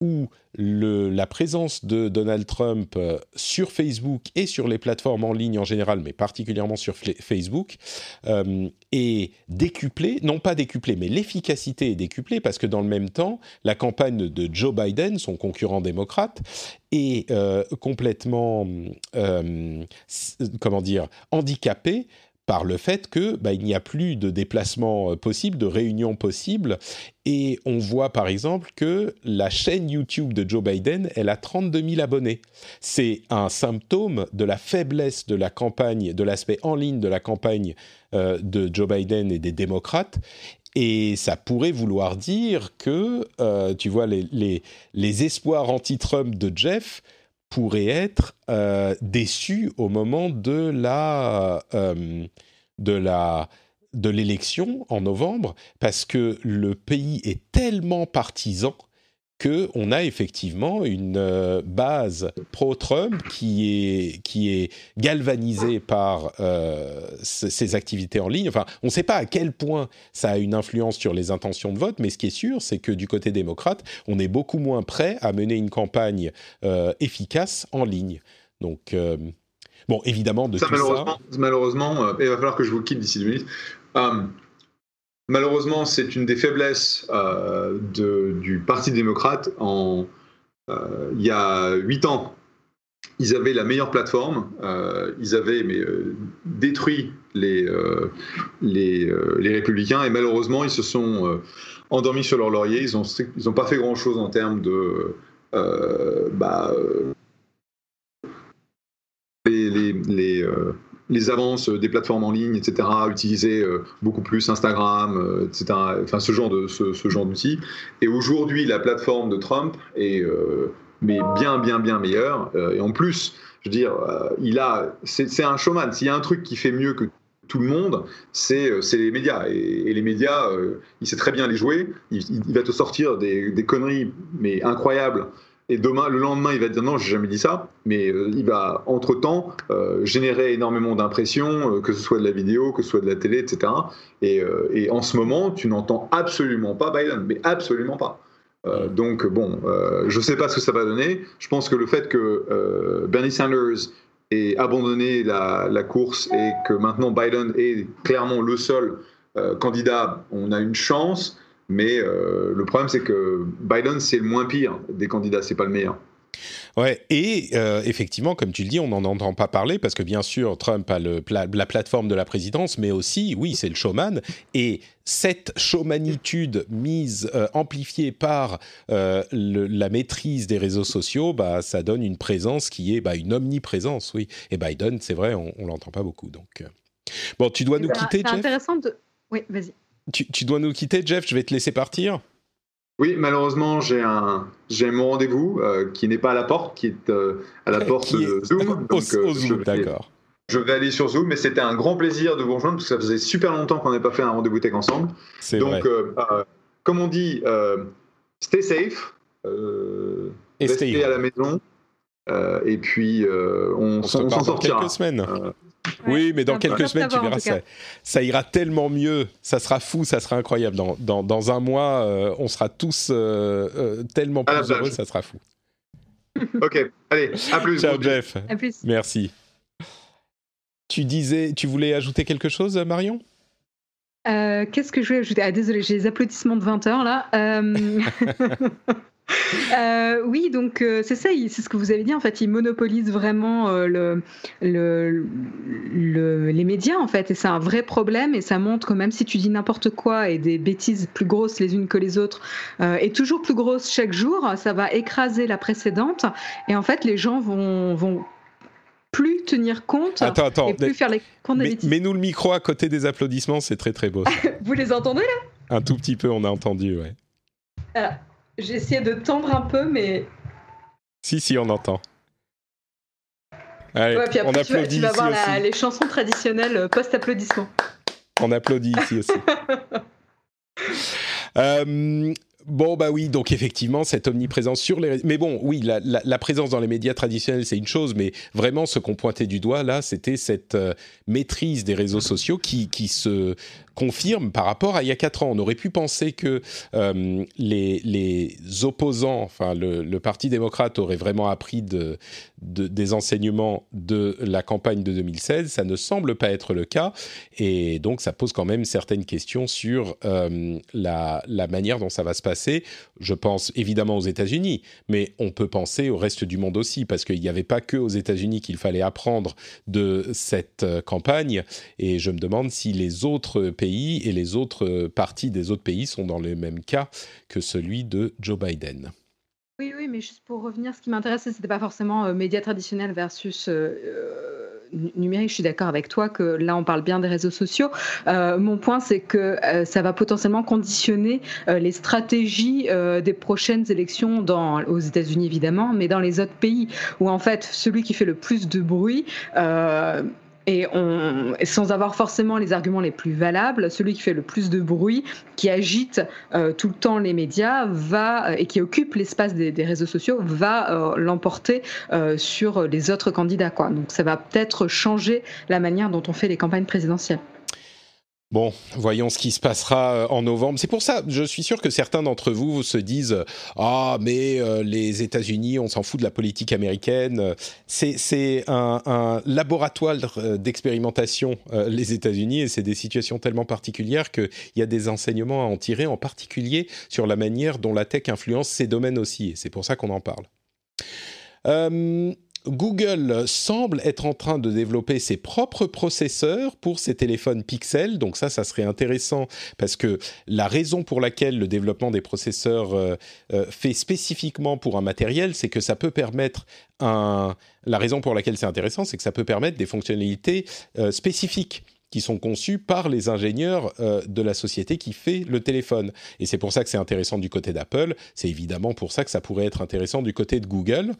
Speaker 1: où la présence de Donald Trump euh, sur Facebook et sur les plateformes en ligne en général, mais particulièrement sur Facebook, euh, est décuplée, non pas décuplée, mais l'efficacité est décuplée parce que dans le même temps, la campagne de Joe Biden, son concurrent démocrate, est euh, complètement, handicapée par le fait que bah, il n'y a plus de déplacements euh, possibles, de réunions possibles, et on voit par exemple que la chaîne YouTube de Joe Biden, elle a 32 000 abonnés. C'est un symptôme de la faiblesse de la campagne, de l'aspect en ligne de la campagne euh, de Joe Biden et des démocrates. Et ça pourrait vouloir dire que, euh, tu vois, les, espoirs anti-Trump de Jeff pourrait être euh, déçu au moment de la euh, de la de l'élection en novembre parce que le pays est tellement partisan que on a effectivement une euh, base pro-Trump qui est qui est galvanisée par euh, ces activités en ligne. Enfin, on ne sait pas à quel point ça a une influence sur les intentions de vote, mais ce qui est sûr, c'est que du côté démocrate, on est beaucoup moins prêt à mener une campagne euh, efficace en ligne. Donc euh, Bon, évidemment, de
Speaker 3: ça,
Speaker 1: tout
Speaker 3: malheureusement,
Speaker 1: ça...
Speaker 3: malheureusement il va falloir que je vous quitte d'ici deux minutes. Malheureusement, c'est une des faiblesses euh, du Parti démocrate. Euh, il y a huit ans, ils avaient la meilleure plateforme. euh, ils avaient détruit les, républicains et malheureusement, ils se sont endormis sur leur laurier. Ils n'ont pas fait grand-chose en termes de... bah, les, euh, avances des plateformes en ligne, etc., utiliser euh, beaucoup plus Instagram, euh, etc., enfin ce genre de ce, genre d'outils. Et aujourd'hui, la plateforme de Trump est euh, mais bien, bien, bien meilleure. Euh, et en plus, je veux dire, euh, il a, c'est un showman. S'il y a un truc qui fait mieux que tout le monde, c'est euh, les médias. Et, les médias, euh, il sait très bien les jouer. Il- il va te sortir des, des conneries, mais incroyables. Et demain, le lendemain, il va dire non, j'ai jamais dit ça. Mais euh, il va, entre-temps, euh, générer énormément d'impressions, euh, que ce soit de la vidéo, que ce soit de la télé, etc. Et, et en ce moment, tu n'entends absolument pas Biden, mais absolument pas. Donc bon, je ne sais pas ce que ça va donner. Je pense que le fait que Bernie Sanders ait abandonné la, la course et que maintenant Biden est clairement le seul candidat, on a une chance. Mais euh, le problème, c'est que Biden, c'est le moins pire des candidats, c'est pas le meilleur.
Speaker 1: Ouais, et euh, effectivement, comme tu le dis, on n'en entend pas parler parce que bien sûr, Trump a le pla- la plateforme de la présidence, mais aussi, oui, c'est le showman. Et cette showmanitude mise, euh, amplifiée par euh, le- la maîtrise des réseaux sociaux, bah, ça donne une présence qui est bah, une omniprésence, oui. Et Biden, c'est vrai, on, on l'entend pas beaucoup. Donc, bon, tu dois nous
Speaker 2: C'est
Speaker 1: quitter,
Speaker 2: c'est intéressant de. Oui, vas-y.
Speaker 1: Tu, tu dois nous quitter, Jeff. Je vais te laisser partir.
Speaker 3: Oui, malheureusement, j'ai un, j'ai mon rendez-vous euh, qui n'est pas à la porte, qui est euh, à la porte
Speaker 1: est
Speaker 3: de Zoom.
Speaker 1: au,
Speaker 3: Donc, euh,
Speaker 1: au Zoom, d'accord.
Speaker 3: Je vais aller sur Zoom, mais c'était un grand plaisir de vous rejoindre parce que ça faisait super longtemps qu'on n'avait pas fait un rendez-vous tech ensemble.
Speaker 1: C'est vrai.
Speaker 3: Donc, euh, comme on dit, stay safe,
Speaker 1: Et
Speaker 3: restez
Speaker 1: stay
Speaker 3: à la maison, euh, et puis euh, on,
Speaker 1: On se
Speaker 3: s'en- sortira.
Speaker 1: quelques semaines.
Speaker 3: Euh,
Speaker 1: Oui, mais dans quelques semaines, tu verras, ça, ça ira tellement mieux. Ça sera fou, ça sera incroyable. Dans, dans, dans un mois, euh, on sera tous euh, euh, tellement plus
Speaker 3: plage.
Speaker 1: heureux, ça sera fou.
Speaker 3: ok, allez, à plus.
Speaker 1: Ciao. Jeff.
Speaker 2: À plus.
Speaker 1: Merci. Tu disais, tu voulais ajouter quelque chose, Marion?
Speaker 2: Euh, Qu'est-ce que je vais ajouter? Ah, désolé, j'ai les applaudissements de 20 heures là. Euh, oui, donc euh, c'est ça, il- c'est ce que vous avez dit en fait. Ils monopolisent vraiment euh, le, le, le- les médias en fait, et c'est un vrai problème. Et ça montre que même si tu dis n'importe quoi et des bêtises plus grosses les unes que les autres, et toujours plus grosses chaque jour, ça va écraser la précédente. Et en fait, les gens vont, vont plus tenir compte
Speaker 1: Attends, attends.
Speaker 2: et plus faire les comptes
Speaker 1: Mais-. Mets-nous le micro à côté des applaudissements, c'est très très beau.
Speaker 2: Vous les entendez là?
Speaker 1: Un tout petit peu, on a entendu, ouais.
Speaker 2: J'ai essayé de tendre un peu, mais.
Speaker 1: Si, si, on entend.
Speaker 2: Allez, ouais, puis après, on tu applaudit vas, tu vas voir la, les chansons traditionnelles euh, post-applaudissement.
Speaker 1: On applaudit ici aussi. euh, Bon, bah oui, donc effectivement, cette omniprésence sur les... Mais bon, oui, la, la, la présence dans les médias traditionnels, c'est une chose, mais vraiment, ce qu'on pointait du doigt, là, c'était cette euh, maîtrise des réseaux sociaux qui, qui se confirme par rapport à il y a quatre ans. On aurait pu penser que euh, les, les, opposants, enfin le, Parti démocrate aurait vraiment appris de, de, des enseignements de la campagne de 2016. Ça ne semble pas être le cas. Et donc ça pose quand même certaines questions sur euh, la, la manière dont ça va se passer. Je pense évidemment aux États-Unis, mais on peut penser au reste du monde aussi, parce qu'il n'y avait pas que aux États-Unis qu'il fallait apprendre de cette euh, campagne. Et je me demande si les autres pays et les autres euh, parties des autres pays sont dans le même cas que celui de Joe Biden.
Speaker 2: Oui, oui, mais juste pour revenir, ce qui m'intéressait, c'était pas forcément euh, médias traditionnels versus euh, numérique. Je suis d'accord avec toi que là, on parle bien des réseaux sociaux. mon point, c'est que ça va potentiellement conditionner les stratégies des prochaines élections aux États-Unis, évidemment, mais dans les autres pays où en fait, celui qui fait le plus de bruit et on, sans avoir forcément les arguments les plus valables, celui qui fait le plus de bruit, qui agite euh, tout le temps les médias, va euh, et qui occupe l'espace des, des, réseaux sociaux, va euh, l'emporter euh, sur les autres candidats. Quoi. Donc ça va peut-être changer la manière dont on fait les campagnes présidentielles.
Speaker 1: Bon, voyons ce qui se passera euh, en novembre. C'est pour ça, je suis sûr que certains d'entre vous se disent ah mais euh, les États-Unis, on s'en fout de la politique américaine. C'est un, un, laboratoire euh, d'expérimentation les États-Unis et c'est des situations tellement particulières qu'il y a des enseignements à en tirer, en particulier sur la manière dont la tech influence ces domaines aussi. Et c'est pour ça qu'on en parle. Google semble être en train de développer ses propres processeurs pour ses téléphones Pixel. Donc ça, ça serait intéressant parce que la raison pour laquelle le développement des processeurs euh, euh, fait spécifiquement pour un matériel, c'est que ça peut permettre un... La raison pour laquelle c'est intéressant, c'est que ça peut permettre des fonctionnalités euh, spécifiques qui sont conçues par les ingénieurs de la société qui fait le téléphone. Et c'est pour ça que c'est intéressant du côté d'Apple. C'est évidemment pour ça que ça pourrait être intéressant du côté de Google.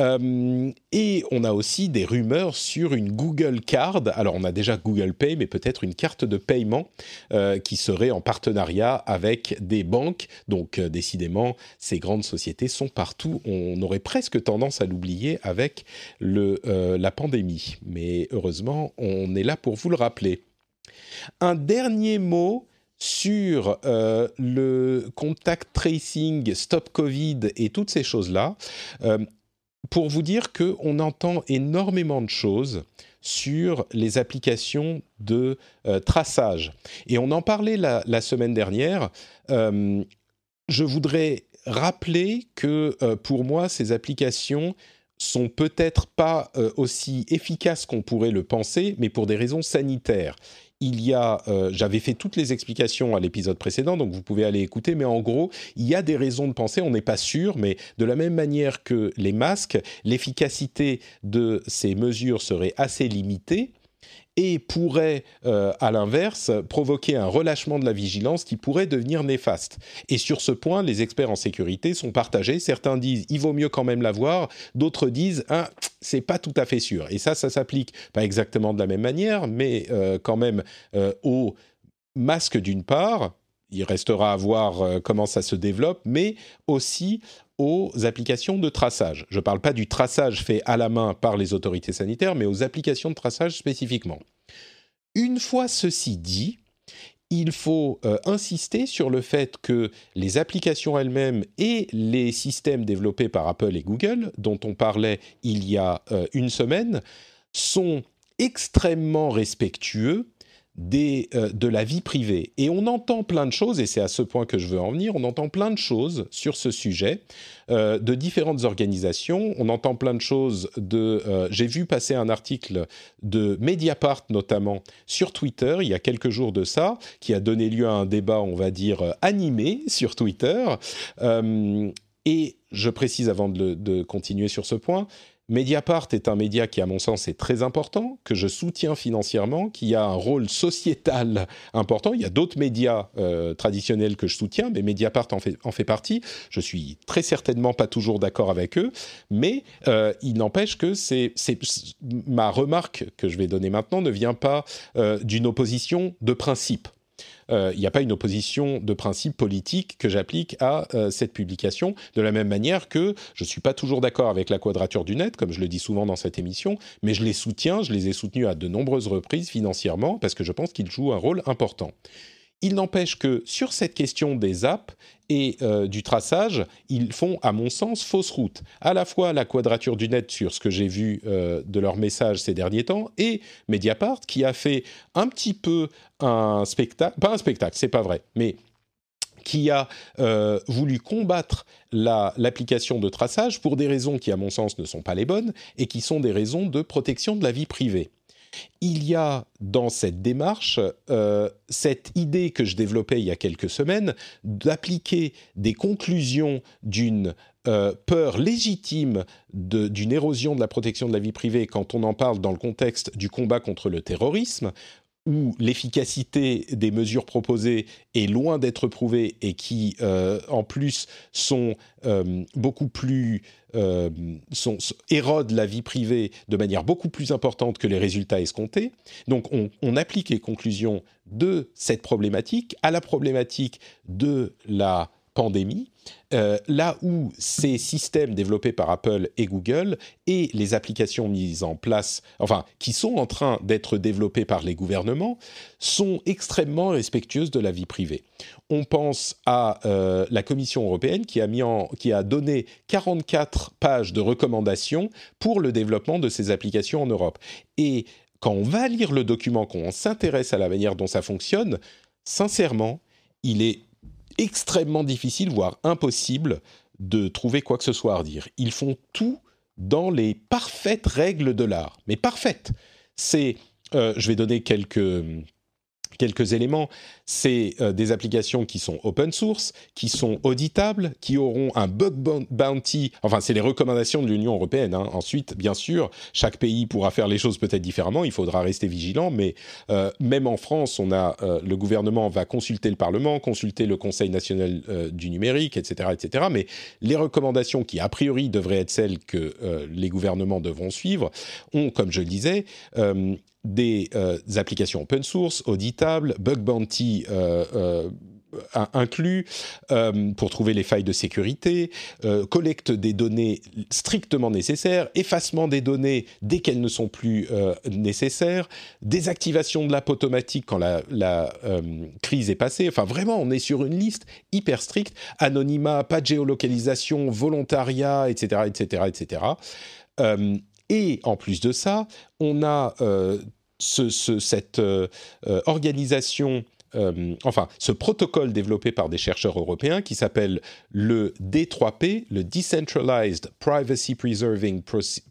Speaker 1: Euh, et on a aussi des rumeurs sur une Google Card. Alors on a déjà Google Pay, mais peut-être une carte de paiement euh, qui serait en partenariat avec des banques. Donc euh, décidément, ces grandes sociétés sont partout. On aurait presque tendance à l'oublier avec la pandémie. Mais heureusement, on est là pour vous le rappeler. Un dernier mot sur le contact tracing, stop Covid et toutes ces choses-là. Pour vous dire qu'on entend énormément de choses sur les applications de euh, traçage. Et on en parlait la, semaine dernière. Euh, je voudrais rappeler que euh, pour moi, ces applications sont peut-être pas aussi efficaces qu'on pourrait le penser, mais pour des raisons sanitaires il y a, euh, j'avais fait toutes les explications à l'épisode précédent, donc vous pouvez aller écouter, mais en gros, il y a des raisons de penser, on n'est pas sûr, mais de la même manière que les masques, l'efficacité de ces mesures serait assez limitée et pourrait, euh, à l'inverse, provoquer un relâchement de la vigilance qui pourrait devenir néfaste. Et sur ce point, les experts en sécurité sont partagés. Certains disent il vaut mieux quand même l'avoir, d'autres disent ah, c'est pas tout à fait sûr. Et ça, ça s'applique pas exactement de la même manière, mais euh, quand même euh, aux masques d'une part. Il restera à voir comment ça se développe, mais aussi aux applications de traçage. Je ne parle pas du traçage fait à la main par les autorités sanitaires, mais aux applications de traçage spécifiquement. Une fois ceci dit, il faut euh, insister sur le fait que les applications elles-mêmes et les systèmes développés par Apple et Google, dont on parlait il y a euh, une semaine, sont extrêmement respectueux des, euh, de la vie privée. Et on entend plein de choses, et c'est à ce point que je veux en venir, on entend plein de choses sur ce sujet euh, de différentes organisations. On entend plein de choses de... Euh, j'ai vu passer un article de Mediapart notamment sur Twitter il y a quelques jours de ça, qui a donné lieu à un débat, on va dire, animé sur Twitter. et je précise avant de, de continuer sur ce point, Mediapart est un média qui, à mon sens, est très important, que je soutiens financièrement, qui a un rôle sociétal important. Il y a d'autres médias euh, traditionnels que je soutiens, mais Mediapart en fait, en fait partie. Je suis très certainement pas toujours d'accord avec eux, mais euh, il n'empêche que c'est ma remarque que je vais donner maintenant ne vient pas euh, d'une opposition de principe euh, il n'y a pas une opposition de principe politique que j'applique à euh, cette publication, de la même manière que je ne suis pas toujours d'accord avec la quadrature du net, comme je le dis souvent dans cette émission, mais je les soutiens, je les ai soutenus à de nombreuses reprises financièrement, parce que je pense qu'ils jouent un rôle important. Il n'empêche que sur cette question des apps et euh, du traçage, ils font, à mon sens, fausse route. À la fois la quadrature du net sur ce que j'ai vu euh, de leurs messages ces derniers temps, et Mediapart qui a fait un petit peu un spectacle, pas un spectacle, c'est pas vrai, mais qui a euh, voulu combattre l'application de traçage pour des raisons qui, à mon sens, ne sont pas les bonnes et qui sont des raisons de protection de la vie privée il y a dans cette démarche euh, cette idée que je développais il y a quelques semaines d'appliquer des conclusions d'une euh, peur légitime d'une érosion de la protection de la vie privée quand on en parle dans le contexte du combat contre le terrorisme où l'efficacité des mesures proposées est loin d'être prouvée et qui, euh, en plus, sont euh, beaucoup plus euh, érodent la vie privée de manière beaucoup plus importante que les résultats escomptés. Donc, on, on applique les conclusions de cette problématique à la problématique de la pandémie, euh, là où ces systèmes développés par Apple et Google et les applications mises en place, enfin, qui sont en train d'être développées par les gouvernements, sont extrêmement respectueuses de la vie privée. On pense à euh, la Commission européenne qui a, mis en, qui a donné 44 pages de recommandations pour le développement de ces applications en Europe. Et quand on va lire le document, quand on s'intéresse à la manière dont ça fonctionne, sincèrement, il est extrêmement difficile, voire impossible, de trouver quoi que ce soit à redire. Ils font tout dans les parfaites règles de l'art, mais parfaites. C'est, euh, je vais donner quelques quelques éléments. C'est euh, des applications qui sont open source, qui sont auditables, qui auront un bug bounty. Enfin, c'est les recommandations de l'Union européenne. Hein. Ensuite, bien sûr, chaque pays pourra faire les choses peut-être différemment. Il faudra rester vigilant. Mais euh, même en France, on a euh, le gouvernement va consulter le Parlement, consulter le Conseil national du numérique, etc., etc. Mais les recommandations qui a priori devraient être celles que les gouvernements devront suivre ont, comme je le disais, des euh, applications open source, auditables, bug bounty euh, euh, inclus pour trouver les failles de sécurité, collecte des données strictement nécessaires, effacement des données dès qu'elles ne sont plus nécessaires, désactivation de l'app automatique quand la, la crise est passée. Enfin, vraiment, on est sur une liste hyper stricte. Anonymat, pas de géolocalisation, volontariat, etc., etc., etc. Et en plus de ça, on a euh, cette euh, euh, organisation enfin, ce protocole développé par des chercheurs européens qui s'appelle le D3P, le Decentralized Privacy Preserving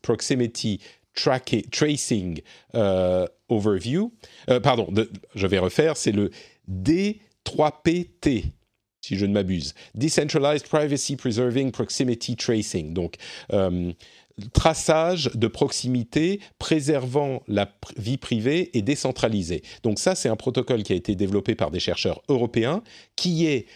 Speaker 1: Proximity Tracing Overview. pardon, je vais refaire, c'est le D3PT, si je ne m'abuse. Decentralized Privacy Preserving Proximity Tracing. Donc, traçage de proximité préservant la vie privée et décentralisée. Donc ça, c'est un protocole qui a été développé par des chercheurs européens, qui est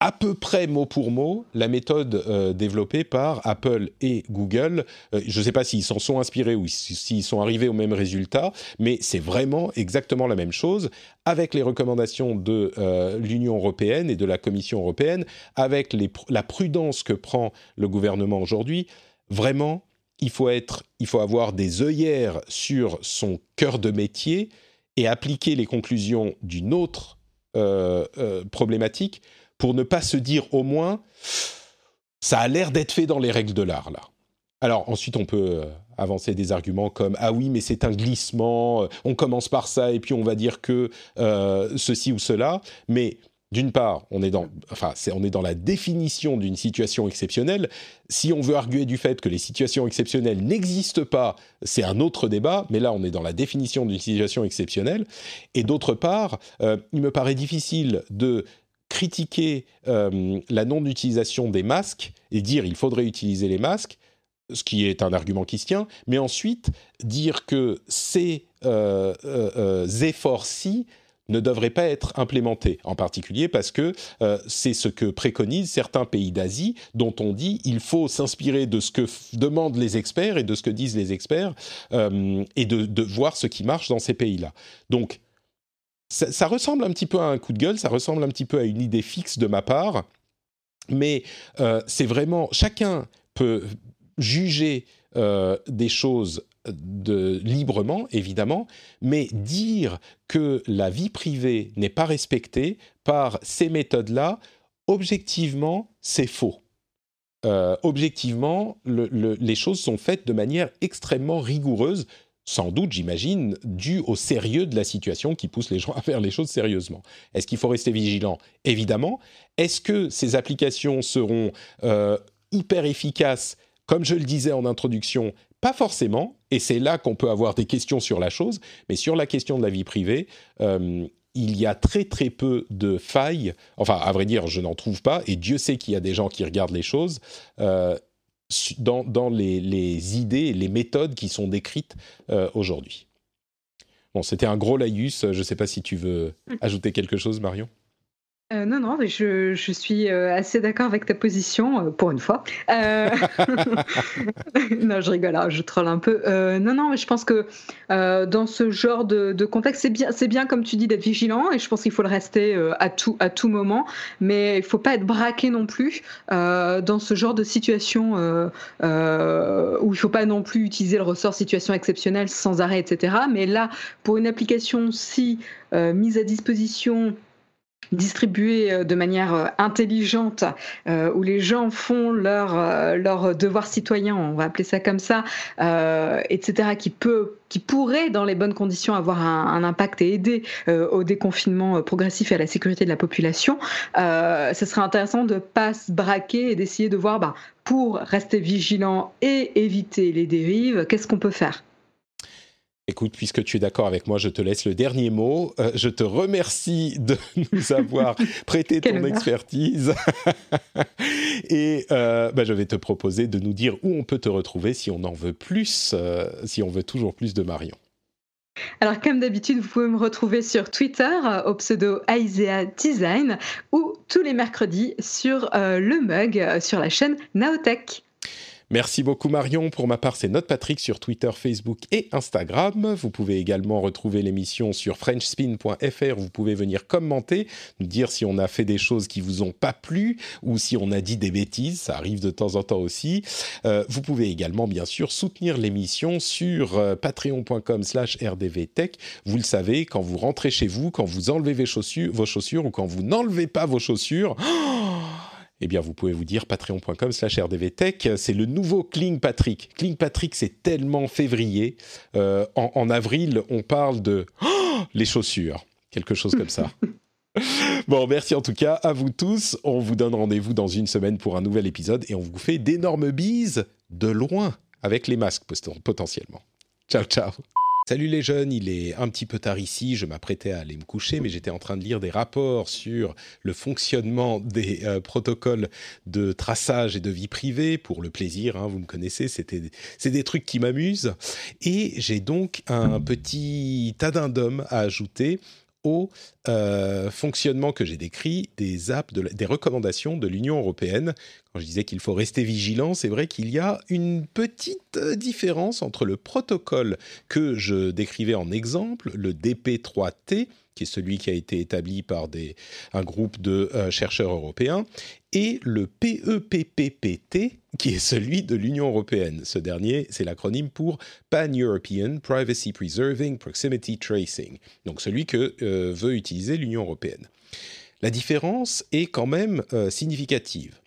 Speaker 1: à peu près mot pour mot la méthode euh, développée par Apple et Google. Euh, je ne sais pas s'ils s'en sont inspirés ou s'ils sont arrivés au même résultat, mais c'est vraiment exactement la même chose avec les recommandations de euh, l'Union européenne et de la Commission européenne, avec la prudence que prend le gouvernement aujourd'hui. Vraiment, il faut, être, il faut avoir des œillères sur son cœur de métier et appliquer les conclusions d'une autre euh, euh, problématique pour ne pas se dire au moins ça a l'air d'être fait dans les règles de l'art là. Alors ensuite on peut euh, avancer des arguments comme ah oui mais c'est un glissement, on commence par ça et puis on va dire que ceci ou cela, mais d'une part, on est dans, la définition d'une situation exceptionnelle. Si on veut arguer du fait que les situations exceptionnelles n'existent pas, c'est un autre débat. Mais là, on est dans la définition d'une situation exceptionnelle. Et d'autre part, euh, il me paraît difficile de critiquer euh, la non-utilisation des masques et dire il faudrait utiliser les masques ce qui est un argument qui se tient, mais ensuite dire que ces euh, efforts-ci ne devraient pas être implémentés, en particulier parce que c'est ce que préconisent certains pays d'Asie, dont on dit il faut s'inspirer de ce que demandent les experts et de ce que disent les experts, et de, voir ce qui marche dans ces pays-là. Donc, ça, ressemble un petit peu à un coup de gueule, ça ressemble un petit peu à une idée fixe de ma part, mais c'est vraiment chacun peut juger euh, des choses de, librement, évidemment, mais dire que la vie privée n'est pas respectée par ces méthodes-là, objectivement, c'est faux. Euh, objectivement, les choses sont faites de manière extrêmement rigoureuse, sans doute, j'imagine, dû au sérieux de la situation qui pousse les gens à faire les choses sérieusement. Est-ce qu'il faut rester vigilant? Évidemment. Est-ce que ces applications seront euh, hyper efficaces? Comme je le disais en introduction, pas forcément, et c'est là qu'on peut avoir des questions sur la chose, mais sur la question de la vie privée, euh, il y a très très peu de failles, enfin à vrai dire je n'en trouve pas, et Dieu sait qu'il y a des gens qui regardent les choses, euh, dans, les, idées les méthodes qui sont décrites euh, aujourd'hui. Bon, c'était un gros laïus, je ne sais pas si tu veux mm. ajouter quelque chose Marion?
Speaker 2: Euh, non, non, mais je, suis euh, assez d'accord avec ta position, euh, pour une fois. Non, je rigole, hein, je troll un peu. non, non, mais je pense que dans ce genre de, contexte, c'est bien, c'est bien, comme tu dis, d'être vigilant, et je pense qu'il faut le rester à, tout, à tout moment, mais il faut pas être braqué non plus dans ce genre de situation où il faut pas non plus utiliser le ressort situation exceptionnelle sans arrêt, etc. Mais là, pour une application si mise à disposition distribué euh, de manière euh, intelligente, euh, où les gens font leur, leur devoir citoyen, on va appeler ça comme ça, etc., qui peut qui pourrait, dans les bonnes conditions, avoir un, impact et aider au déconfinement progressif et à la sécurité de la population, ce serait intéressant de pas se braquer et d'essayer de voir, bah, pour rester vigilant et éviter les dérives, qu'est-ce qu'on peut faire?
Speaker 1: Écoute, puisque tu es d'accord avec moi, je te laisse le dernier mot. Euh, je te remercie de nous avoir prêté ton expertise. Et euh, bah, je vais te proposer de nous dire où on peut te retrouver si on en veut plus, euh, si on veut toujours plus de Marion.
Speaker 2: Alors, comme d'habitude, vous pouvez me retrouver sur Twitter au pseudo Aisea Design ou tous les mercredis sur le mug sur la chaîne Naotech.
Speaker 1: Merci beaucoup Marion. Pour ma part, c'est Note Patrick sur Twitter, Facebook et Instagram. Vous pouvez également retrouver l'émission sur frenchspin.fr. Vous pouvez venir commenter, nous dire si on a fait des choses qui vous ont pas plu ou si on a dit des bêtises. Ça arrive de temps en temps aussi. Euh, vous pouvez également, bien sûr, soutenir l'émission sur euh, patreon.com/slash rdvtech. Vous le savez, quand vous rentrez chez vous, quand vous enlevez vos chaussures, vos chaussures ou quand vous n'enlevez pas vos chaussures. eh bien, vous pouvez vous dire patreon.com slash rdvtech. C'est le nouveau Kling Patrick. Kling Patrick, c'est tellement février. Euh, en, avril, on parle de oh, les chaussures. Quelque chose comme ça. bon, merci en tout cas à vous tous. On vous donne rendez-vous dans une semaine pour un nouvel épisode et on vous fait d'énormes bises de loin avec les masques potentiellement. Ciao, ciao. Salut les jeunes, il est un petit peu tard ici, je m'apprêtais à aller me coucher, mais j'étais en train de lire des rapports sur le fonctionnement des euh, protocoles de traçage et de vie privée, pour le plaisir, hein, vous me connaissez, c'est des trucs qui m'amusent. Et j'ai donc un petit addendum à ajouter au euh, fonctionnement que j'ai décrit des apps, des recommandations de l'Union européenne. Quand je disais qu'il faut rester vigilant, c'est vrai qu'il y a une petite différence entre le protocole que je décrivais en exemple, le DP3T, qui est celui qui a été établi par des, un groupe de euh, chercheurs européens, et le PEPPPT, qui est celui de l'Union européenne. Ce dernier, c'est l'acronyme pour Pan-European Privacy Preserving Proximity Tracing, donc celui que euh, veut utiliser l'Union européenne. La différence est quand même euh, significative.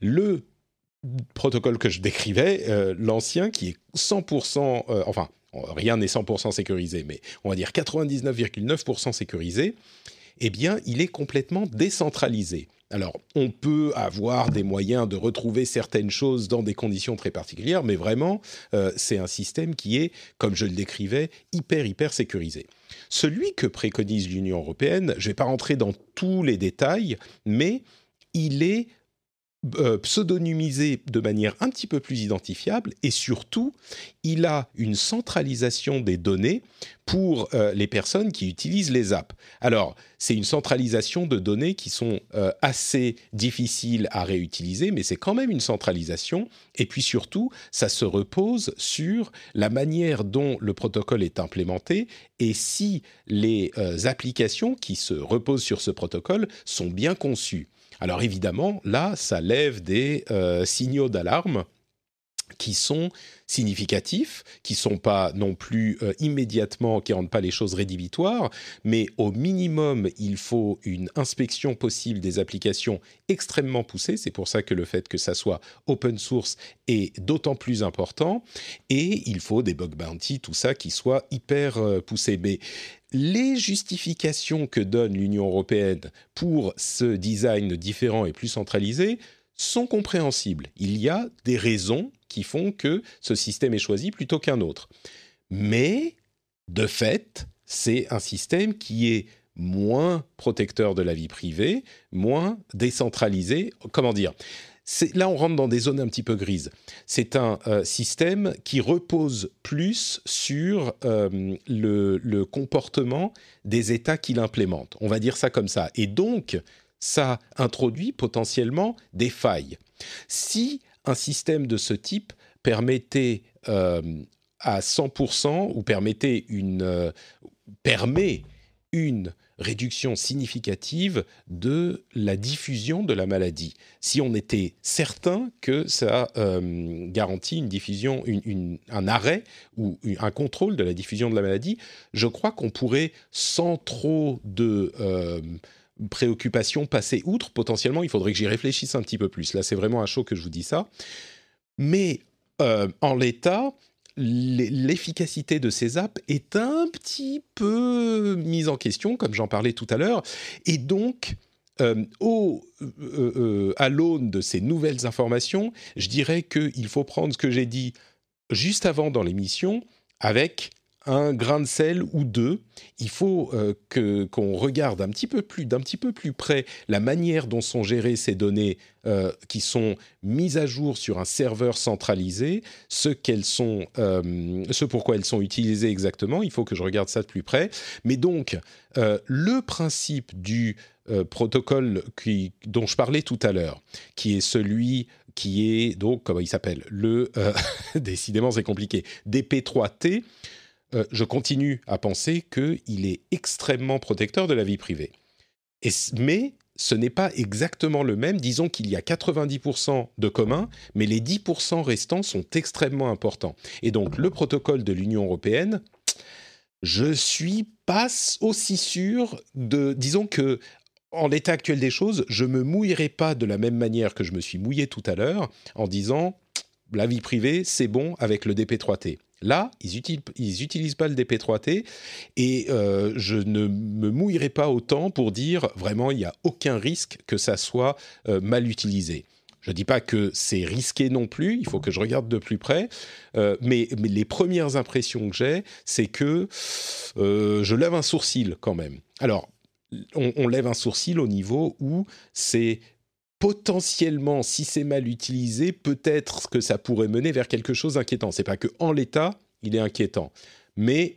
Speaker 1: Le protocole que je décrivais, l'ancien, qui est 100%, enfin, rien n'est 100% sécurisé, mais on va dire 99,9% sécurisé, eh bien, il est complètement décentralisé. Alors, on peut avoir des moyens de retrouver certaines choses dans des conditions très particulières, mais vraiment, euh, c'est un système qui est, comme je le décrivais, hyper, hyper sécurisé. Celui que préconise l'Union européenne, je ne vais pas rentrer dans tous les détails, mais il est euh, pseudonymisé de manière un petit peu plus identifiable et surtout, il a une centralisation des données pour euh, les personnes qui utilisent les apps. Alors, c'est une centralisation de données qui sont euh, assez difficiles à réutiliser, mais c'est quand même une centralisation. Et puis surtout, ça se repose sur la manière dont le protocole est implémenté et si les applications qui se reposent sur ce protocole sont bien conçues. Alors évidemment, là, ça lève des euh, signaux d'alarme qui sont significatifs, qui sont pas non plus euh, immédiatement, qui rendent pas les choses rédhibitoires, mais au minimum, il faut une inspection possible des applications extrêmement poussée. C'est pour ça que le fait que ça soit open source est d'autant plus important. Et il faut des bug bounty, tout ça qui soit hyper euh, poussé. Mais les justifications que donne l'Union européenne pour ce design différent et plus centralisé sont compréhensibles. Il y a des raisons qui font que ce système est choisi plutôt qu'un autre. Mais, de fait, c'est un système qui est moins protecteur de la vie privée, moins décentralisé. Comment dire? Là, on rentre dans des zones un petit peu grises. C'est un euh, système qui repose plus sur euh, le, le, comportement des États qui l'implémentent. On va dire ça comme ça. Et donc, ça introduit potentiellement des failles. Si un système de ce type permettait euh, à 100% ou permettait une, permet une réduction significative de la diffusion de la maladie. Si on était certain que ça euh, garantit une diffusion, un arrêt ou un contrôle de la diffusion de la maladie, je crois qu'on pourrait, sans trop de euh, préoccupation, passer outre. Potentiellement, il faudrait que j'y réfléchisse un petit peu plus. Là, c'est vraiment un show que je vous dis ça. Mais euh, en l'état, l'efficacité de ces apps est un petit peu mise en question, comme j'en parlais tout à l'heure. Et donc, euh, au, euh, à l'aune de ces nouvelles informations, je dirais qu'il faut prendre ce que j'ai dit juste avant dans l'émission avec un grain de sel ou deux. Il faut euh, qu'on regarde un petit peu plus d'un petit peu plus près la manière dont sont gérées ces données euh, qui sont mises à jour sur un serveur centralisé, ce qu'elles sont, euh, ce pourquoi elles sont utilisées exactement. Il faut que je regarde ça de plus près. Mais donc le principe du protocole dont je parlais tout à l'heure, qui est celui qui est donc comment il s'appelle? Le décidément c'est compliqué DP3T euh, je continue à penser qu'il est extrêmement protecteur de la vie privée. mais ce n'est pas exactement le même. Disons qu'il y a 90% de commun, mais les 10% restants sont extrêmement importants. Et donc, le protocole de l'Union européenne, je suis pas aussi sûr de. Disons que. En l'état actuel des choses, je me mouillerai pas de la même manière que je me suis mouillé tout à l'heure en disant la vie privée, c'est bon avec le DP3T. Là, ils n'utilisent pas le DP3T et euh, je ne me mouillerai pas autant pour dire vraiment il n'y a aucun risque que ça soit euh, mal utilisé. Je ne dis pas que c'est risqué non plus, il faut que je regarde de plus près, euh, mais, les premières impressions que j'ai, c'est que je lève un sourcil quand même. Alors, on, on lève un sourcil au niveau où c'est potentiellement, si c'est mal utilisé, peut-être que ça pourrait mener vers quelque chose d'inquiétant. C'est pas que en l'état, il est inquiétant, mais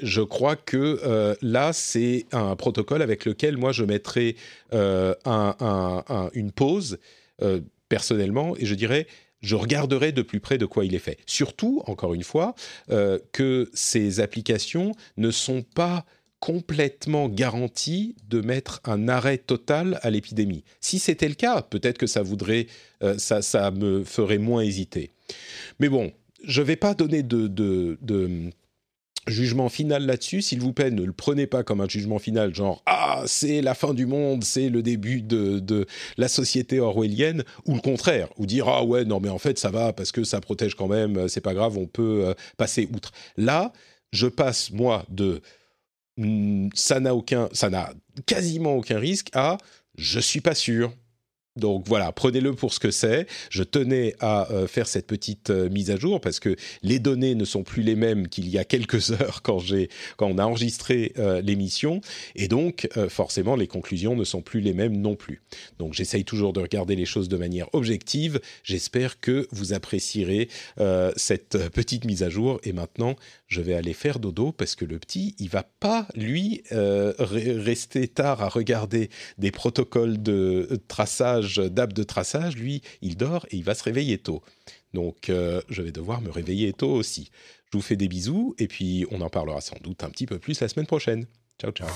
Speaker 1: je crois que euh, là, c'est un protocole avec lequel moi je mettrais euh, une pause euh, personnellement et je dirais je regarderai de plus près de quoi il est fait. Surtout, encore une fois, que ces applications ne sont pas complètement garanti de mettre un arrêt total à l'épidémie. Si c'était le cas, peut-être que ça voudrait, euh, ça, ça me ferait moins hésiter. Mais bon, je ne vais pas donner de, de, de jugement final là-dessus. S'il vous plaît, ne le prenez pas comme un jugement final, genre ah c'est la fin du monde, c'est le début de, de, la société orwellienne, ou le contraire, ou dire ah ouais non mais en fait ça va parce que ça protège quand même, c'est pas grave, on peut euh, passer outre. Là, je passe moi de ça n'a aucun, ça n'a quasiment aucun risque à je suis pas sûr. Donc voilà, prenez-le pour ce que c'est. Je tenais à euh, faire cette petite euh, mise à jour parce que les données ne sont plus les mêmes qu'il y a quelques heures quand j'ai quand on a enregistré euh, l'émission et donc forcément les conclusions ne sont plus les mêmes non plus. Donc j'essaye toujours de regarder les choses de manière objective. J'espère que vous apprécierez cette petite mise à jour et maintenant je vais aller faire dodo parce que le petit il va pas lui rester tard à regarder des protocoles de traçage d'app de traçage, lui, il dort et il va se réveiller tôt. Donc, euh, je vais devoir me réveiller tôt aussi. Je vous fais des bisous et puis on en parlera sans doute un petit peu plus la semaine prochaine. Ciao, ciao.